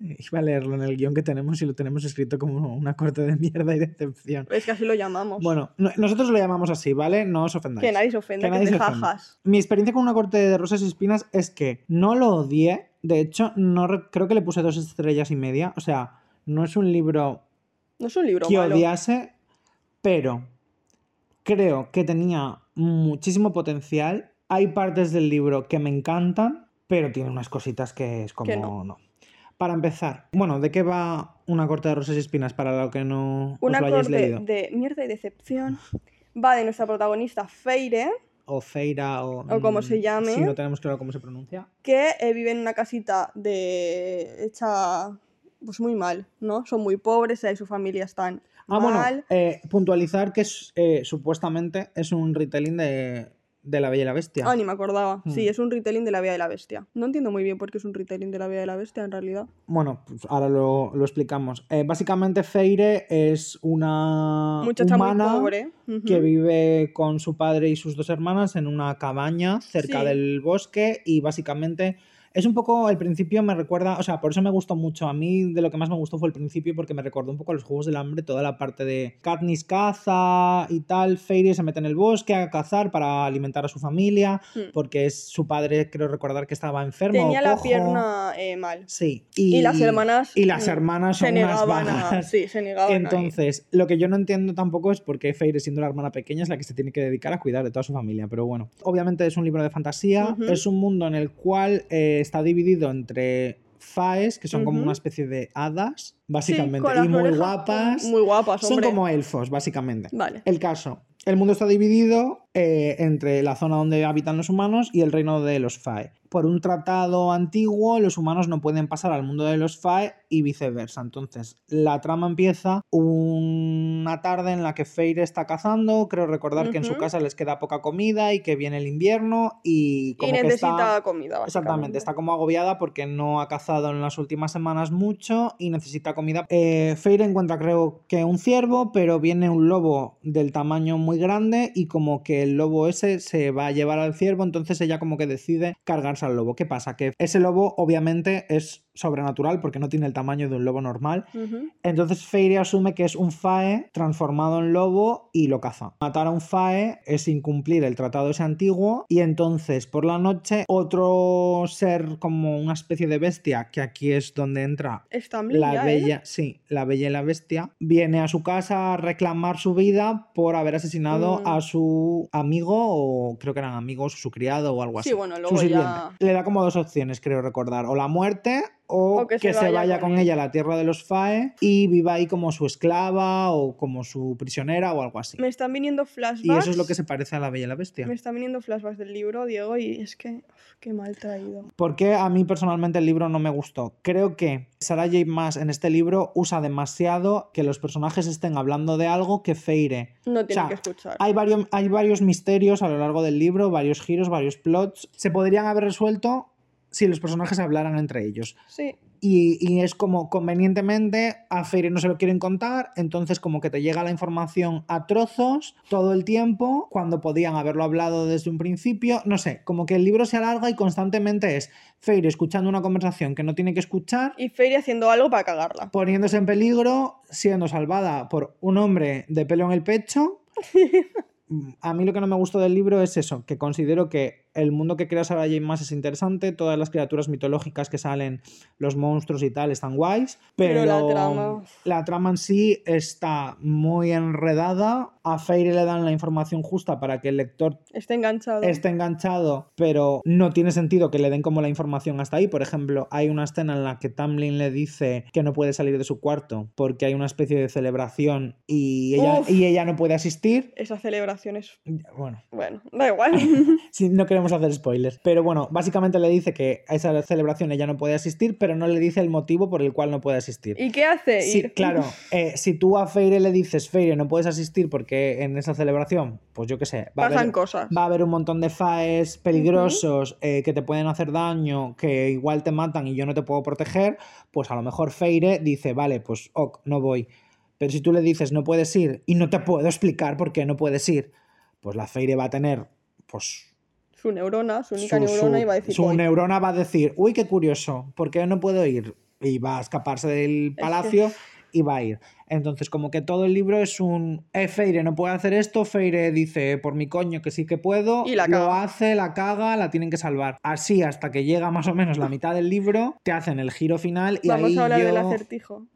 Iba a leerlo en el guion que tenemos y lo tenemos escrito como una corte de mierda y decepción. Es que así lo llamamos. Bueno, no- nosotros lo llamamos así, ¿vale? No os ofendáis. que nadie se ofenda, que que, nadie te se ofenda. jajas. Mi experiencia con una corte de rosas y espinas es que no lo odié. De hecho, no re- creo que le puse dos estrellas y media. O sea, no es un libro No es un libro que malo. odiase, pero creo que tenía muchísimo potencial. Hay partes del libro que me encantan, pero tiene unas cositas que es como Que no. no. Para empezar, bueno, ¿de qué va una corte de rosas y espinas para lo que no Una os lo hayáis corte leído? de mierda y decepción va de nuestra protagonista Feire, O Feira o... O como se mm, llame. Si no tenemos claro cómo se pronuncia. que eh, vive en una casita de hecha pues muy mal, ¿no? Son muy pobres, y su familia están Ah, mal. bueno, eh, puntualizar que es, eh, supuestamente es un retelling de, de La Bella y la Bestia. Ah, ni me acordaba. Sí, Hmm. es un retelling de la vida de la bestia. No entiendo muy bien por qué es un retelling de la vida de la bestia en realidad. Bueno, pues ahora lo, lo explicamos. Eh, básicamente Feire es una Muchacha humana muy pobre. que vive con su padre y sus dos hermanas en una cabaña cerca Sí. del bosque y básicamente es un poco, el principio me recuerda, o sea, por eso me gustó mucho. A mí de lo que más me gustó fue el principio porque me recordó un poco a los Juegos del Hambre, toda la parte de Katniss caza y tal, Feire se mete en el bosque a cazar para alimentar a su familia Hmm. porque es su padre, creo recordar que estaba enfermo. Tenía la pierna eh, mal. Sí. Y, las hermanas. Y las mm, hermanas son se unas negaban a. vagas. Sí, se negaban. a. Entonces, lo que yo no entiendo tampoco es por qué Feire, siendo la hermana pequeña, es la que se tiene que dedicar a cuidar de toda su familia. Pero bueno, obviamente es un libro de fantasía, es un mundo en el cual eh, está dividido entre faes, que son como una especie de hadas, básicamente, y muy orejas guapas. Muy guapas, Son como elfos, básicamente. Vale. El caso. El mundo está dividido eh, entre la zona donde habitan los humanos y el reino de los Fae. Por un tratado antiguo, los humanos no pueden pasar al mundo de los Fae y viceversa. Entonces, la trama empieza una tarde en la que Feire está cazando. Creo recordar que en su casa les queda poca comida y que viene el invierno y como Y que necesita está... comida. Exactamente, está como agobiada porque no ha cazado en las últimas semanas mucho y necesita comida. Eh, Feire encuentra, creo que un ciervo, pero viene un lobo del tamaño muy grande y como que el lobo ese se va a llevar al ciervo, entonces ella como que decide cargarse al lobo. ¿Qué pasa? Que ese lobo obviamente es sobrenatural porque no tiene el tamaño de un lobo normal. Entonces Fairy asume que es un Fae transformado en lobo y lo caza. Matar a un Fae es incumplir el tratado ese antiguo y entonces por la noche otro ser como una especie de bestia, que aquí es donde entra la bella, sí, la bella y la bestia, viene a su casa a reclamar su vida por haber asesinado Mm. a su amigo o creo que eran amigos, su criado o algo así. Sí, bueno, luego. Le da como dos opciones, creo recordar, o la muerte o, O que, se vaya, con, ella a la tierra de los Fae y viva ahí como su esclava o como su prisionera o algo así. Me están viniendo flashbacks. Y eso es lo que se parece a la bella y la bestia. Me están viniendo flashbacks del libro, Diego, y es que. Qué mal traído. ¿Por qué a mí personalmente el libro no me gustó? Creo que Sarah J. Maas en este libro usa demasiado que los personajes estén hablando de algo que Feire. No tienen sea, que escuchar. Hay varios, hay varios misterios a lo largo del libro, varios giros, varios plots. Se podrían haber resuelto si los personajes hablaran entre ellos. Sí. Y, y es como convenientemente a Feire no se lo quieren contar, entonces como que te llega la información a trozos todo el tiempo, cuando podían haberlo hablado desde un principio, no sé, como que el libro se alarga y constantemente es Feire escuchando una conversación que no tiene que escuchar, Y Fairy haciendo algo para cagarla. poniéndose en peligro, siendo salvada por un hombre de pelo en el pecho. A mí lo que no me gustó del libro es eso, que considero que el mundo que crea Sarah J. Maas es interesante, todas las criaturas mitológicas que salen, los monstruos y tal, están guays, pero, Pero la trama- la trama en sí está muy enredada. A Feire le dan la información justa para que el lector Está enganchado. esté enganchado, pero no tiene sentido que le den como la información hasta ahí. Por ejemplo, hay una escena en la que Tamlin le dice que no puede salir de su cuarto porque hay una especie de celebración y ella, Uf. y ella no puede asistir. Esa celebración es. Bueno, Bueno, da igual. si no queremos hacer spoilers. Pero bueno, básicamente le dice que a esa celebración ella no puede asistir, pero no le dice el motivo por el cual no puede asistir. ¿Y qué hace? Sí, claro. eh, si tú a Feire le dices, Feire, no puedes asistir porque en esa celebración, pues yo qué sé, va a Pasan haber, cosas. va a haber un montón de faes peligrosos eh, que te pueden hacer daño, que igual te matan y yo no te puedo proteger, pues a lo mejor Feire dice, vale, pues ok, no voy. Pero si tú le dices, no puedes ir y no te puedo explicar por qué no puedes ir, pues la Feire va a tener, pues Su neurona, su única su, neurona, su- iba a decir. su "Voy". neurona va a decir, uy, qué curioso, ¿por qué no puedo ir? Y va a escaparse del que- palacio y va a ir. Entonces, como que todo el libro es un, eh, Feire no puede hacer esto, Feire dice, por mi coño que sí que puedo, Y la lo hace, la caga, la tienen que salvar. Así hasta que llega más o menos la mitad del libro, te hacen el giro final y Vamos ahí a hablar yo... del acertijo.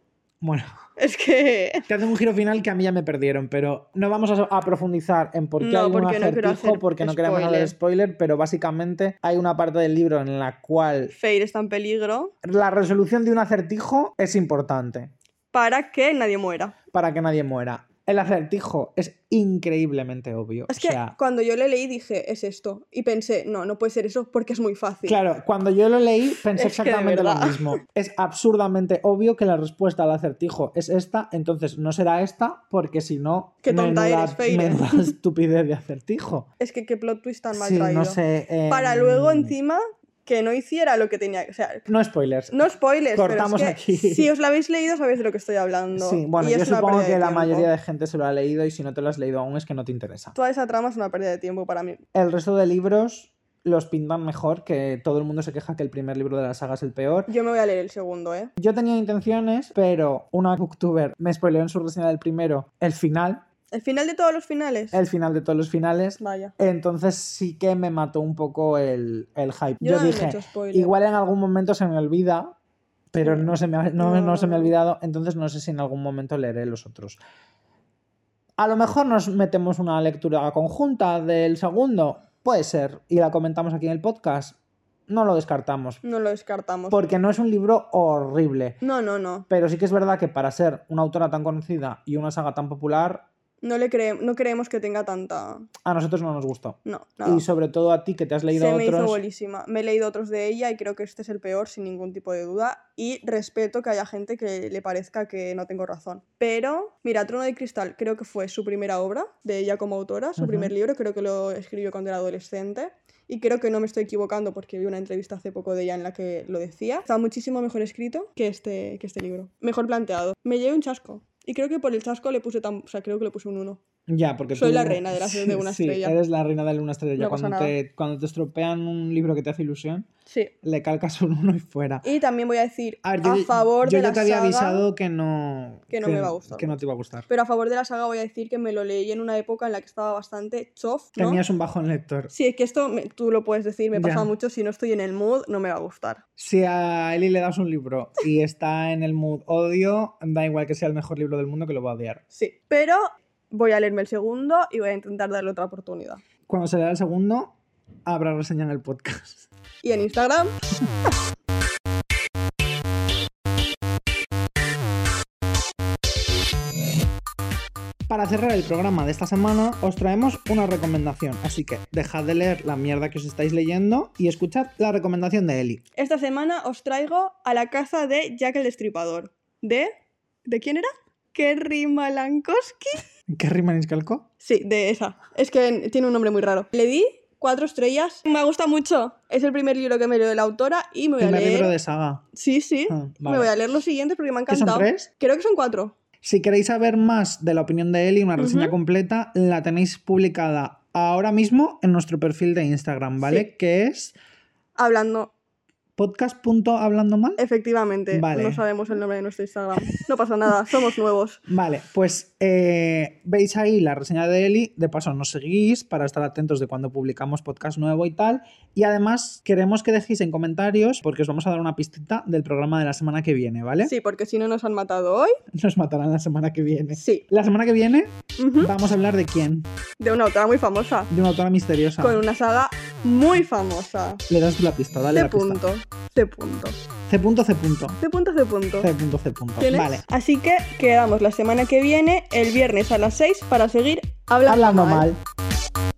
Bueno, Es que. te hacen un giro final que a mí ya me perdieron, pero no vamos a, a profundizar en por qué No, hay un no acertijo, porque no queremos hacer spoiler, pero básicamente hay una parte del libro en la cual Feyre está en peligro la resolución de un acertijo es importante para que nadie muera. para que nadie muera. El acertijo es increíblemente obvio. Es o que sea, cuando yo le leí dije, es esto. Y pensé, no, no puede ser eso porque es muy fácil. Claro, cuando yo lo leí pensé exactamente lo mismo. Es absurdamente obvio que la respuesta al acertijo es esta, entonces no será esta, porque si no, Qué tonta menuda- eres, Feire. menuda estupidez de acertijo. Es que qué plot twist tan mal Sí, traído. no sé. em, Para luego encima que no hiciera lo que tenía que. O sea, No spoilers. no spoilers, Cortamos pero es que aquí. si os lo habéis leído sabéis de lo que estoy hablando. Sí, bueno, y yo supongo que la mayoría de gente se lo ha leído y si no te lo has leído aún es que no te interesa. Toda esa trama es una pérdida de tiempo para mí. El resto de libros los pintan mejor, que todo el mundo se queja que el primer libro de la saga es el peor. Yo me voy a leer el segundo, ¿eh? Yo tenía intenciones, pero una booktuber me spoileó en su reseña del primero el final, El final de todos los finales. el final de todos los finales. Vaya. Entonces sí que me mató un poco el, el hype. Yo no dije, igual en algún momento se me olvida, pero no se, me ha, no, No. no se me ha olvidado, entonces no sé si en algún momento leeré los otros. A lo mejor nos metemos una lectura conjunta del segundo, puede ser, y la comentamos aquí en el podcast. No lo descartamos, No lo descartamos. porque no es un libro horrible. No, no, no. Pero sí que es verdad que para ser una autora tan conocida y una saga tan popular, No le creemos, no creemos que tenga tanta. a nosotros no nos gustó. No, nada. Y sobre todo a ti que te has leído Se me hizo otros. buenísima. Me he leído otros de ella y creo que este es el peor sin ningún tipo de duda. Y respeto que haya gente que le parezca que no tengo razón. Pero, mira, Trono de Cristal creo que fue su primera obra de ella como autora, su primer libro, creo que lo escribió cuando era adolescente. Y creo que no me estoy equivocando porque vi una entrevista hace poco de ella en la que lo decía. Está muchísimo mejor escrito que este, que este libro. Mejor planteado. Me llevé un chasco. Y creo que por el chasco le puse tan... O sea, creo que le puse un 1. Ya, porque Soy tú- la reina de la- de una sí, estrella. eres la reina de una estrella. No cuando, te, cuando te estropean un libro que te hace ilusión, Sí. le calcas un uno y fuera. Y también voy a decir A ver, yo, favor yo de ya la te había saga, avisado que no. que no me va a gustar Que no te iba a gustar. pero a favor de la saga voy a decir que me lo leí en una época en la que estaba bastante chof, ¿no? Tenías un bajón lector. Sí, es que esto me- tú lo puedes decir, me Ya. pasa mucho, si no estoy en el mood no me va a gustar. Si a Eli le das un libro y está en el mood odio, da igual que sea el mejor libro del mundo que lo va a odiar. Sí, pero voy a leerme el segundo y voy a intentar darle otra oportunidad. Cuando se le da el segundo, habrá reseña en el podcast. Y en Instagram, Para cerrar el programa de esta semana, os traemos una recomendación. Así que dejad de leer la mierda que os estáis leyendo y escuchad la recomendación de Eli. esta semana os traigo a la casa de Jack el Destripador. ¿De? ¿De quién era? Kerry Malankowski. ¿Qué rima en Iscalco? Sí, de esa. Es que tiene un nombre muy raro. Le di cuatro estrellas. Me gusta mucho. Es el primer libro que me leo de la autora y me voy a Primer leer. libro de saga. Sí, sí. Ah, Me voy a leer los siguientes porque me han ¿Que son encantado. tres? Creo que son cuatro. Si queréis saber más de la opinión de Eli, una reseña completa, la tenéis publicada ahora mismo en nuestro perfil de Instagram, ¿vale? Sí. Que es Hablando, podcast.hablando mal. efectivamente. Vale. No sabemos el nombre de nuestro Instagram. No pasa nada, somos nuevos. Vale, pues eh, veis ahí la reseña de Eli, de paso nos seguís para estar atentos de cuando publicamos podcast nuevo y tal. Y además queremos que dejéis en comentarios, porque os vamos a dar una pistita del programa de la semana que viene, ¿vale? Sí, porque si no nos han matado hoy. Nos matarán la semana que viene. Sí. La semana que viene vamos a hablar de quién, De una autora muy famosa. de una autora misteriosa. Con una saga muy famosa. Le das la pista, dale C la pista. punto. C punto. C punto, C punto. C punto, C punto. C punto, C punto. ¿Tienes? Vale. Así que quedamos la semana que viene, el viernes a las 6, para seguir hablando, Hablando mal. mal.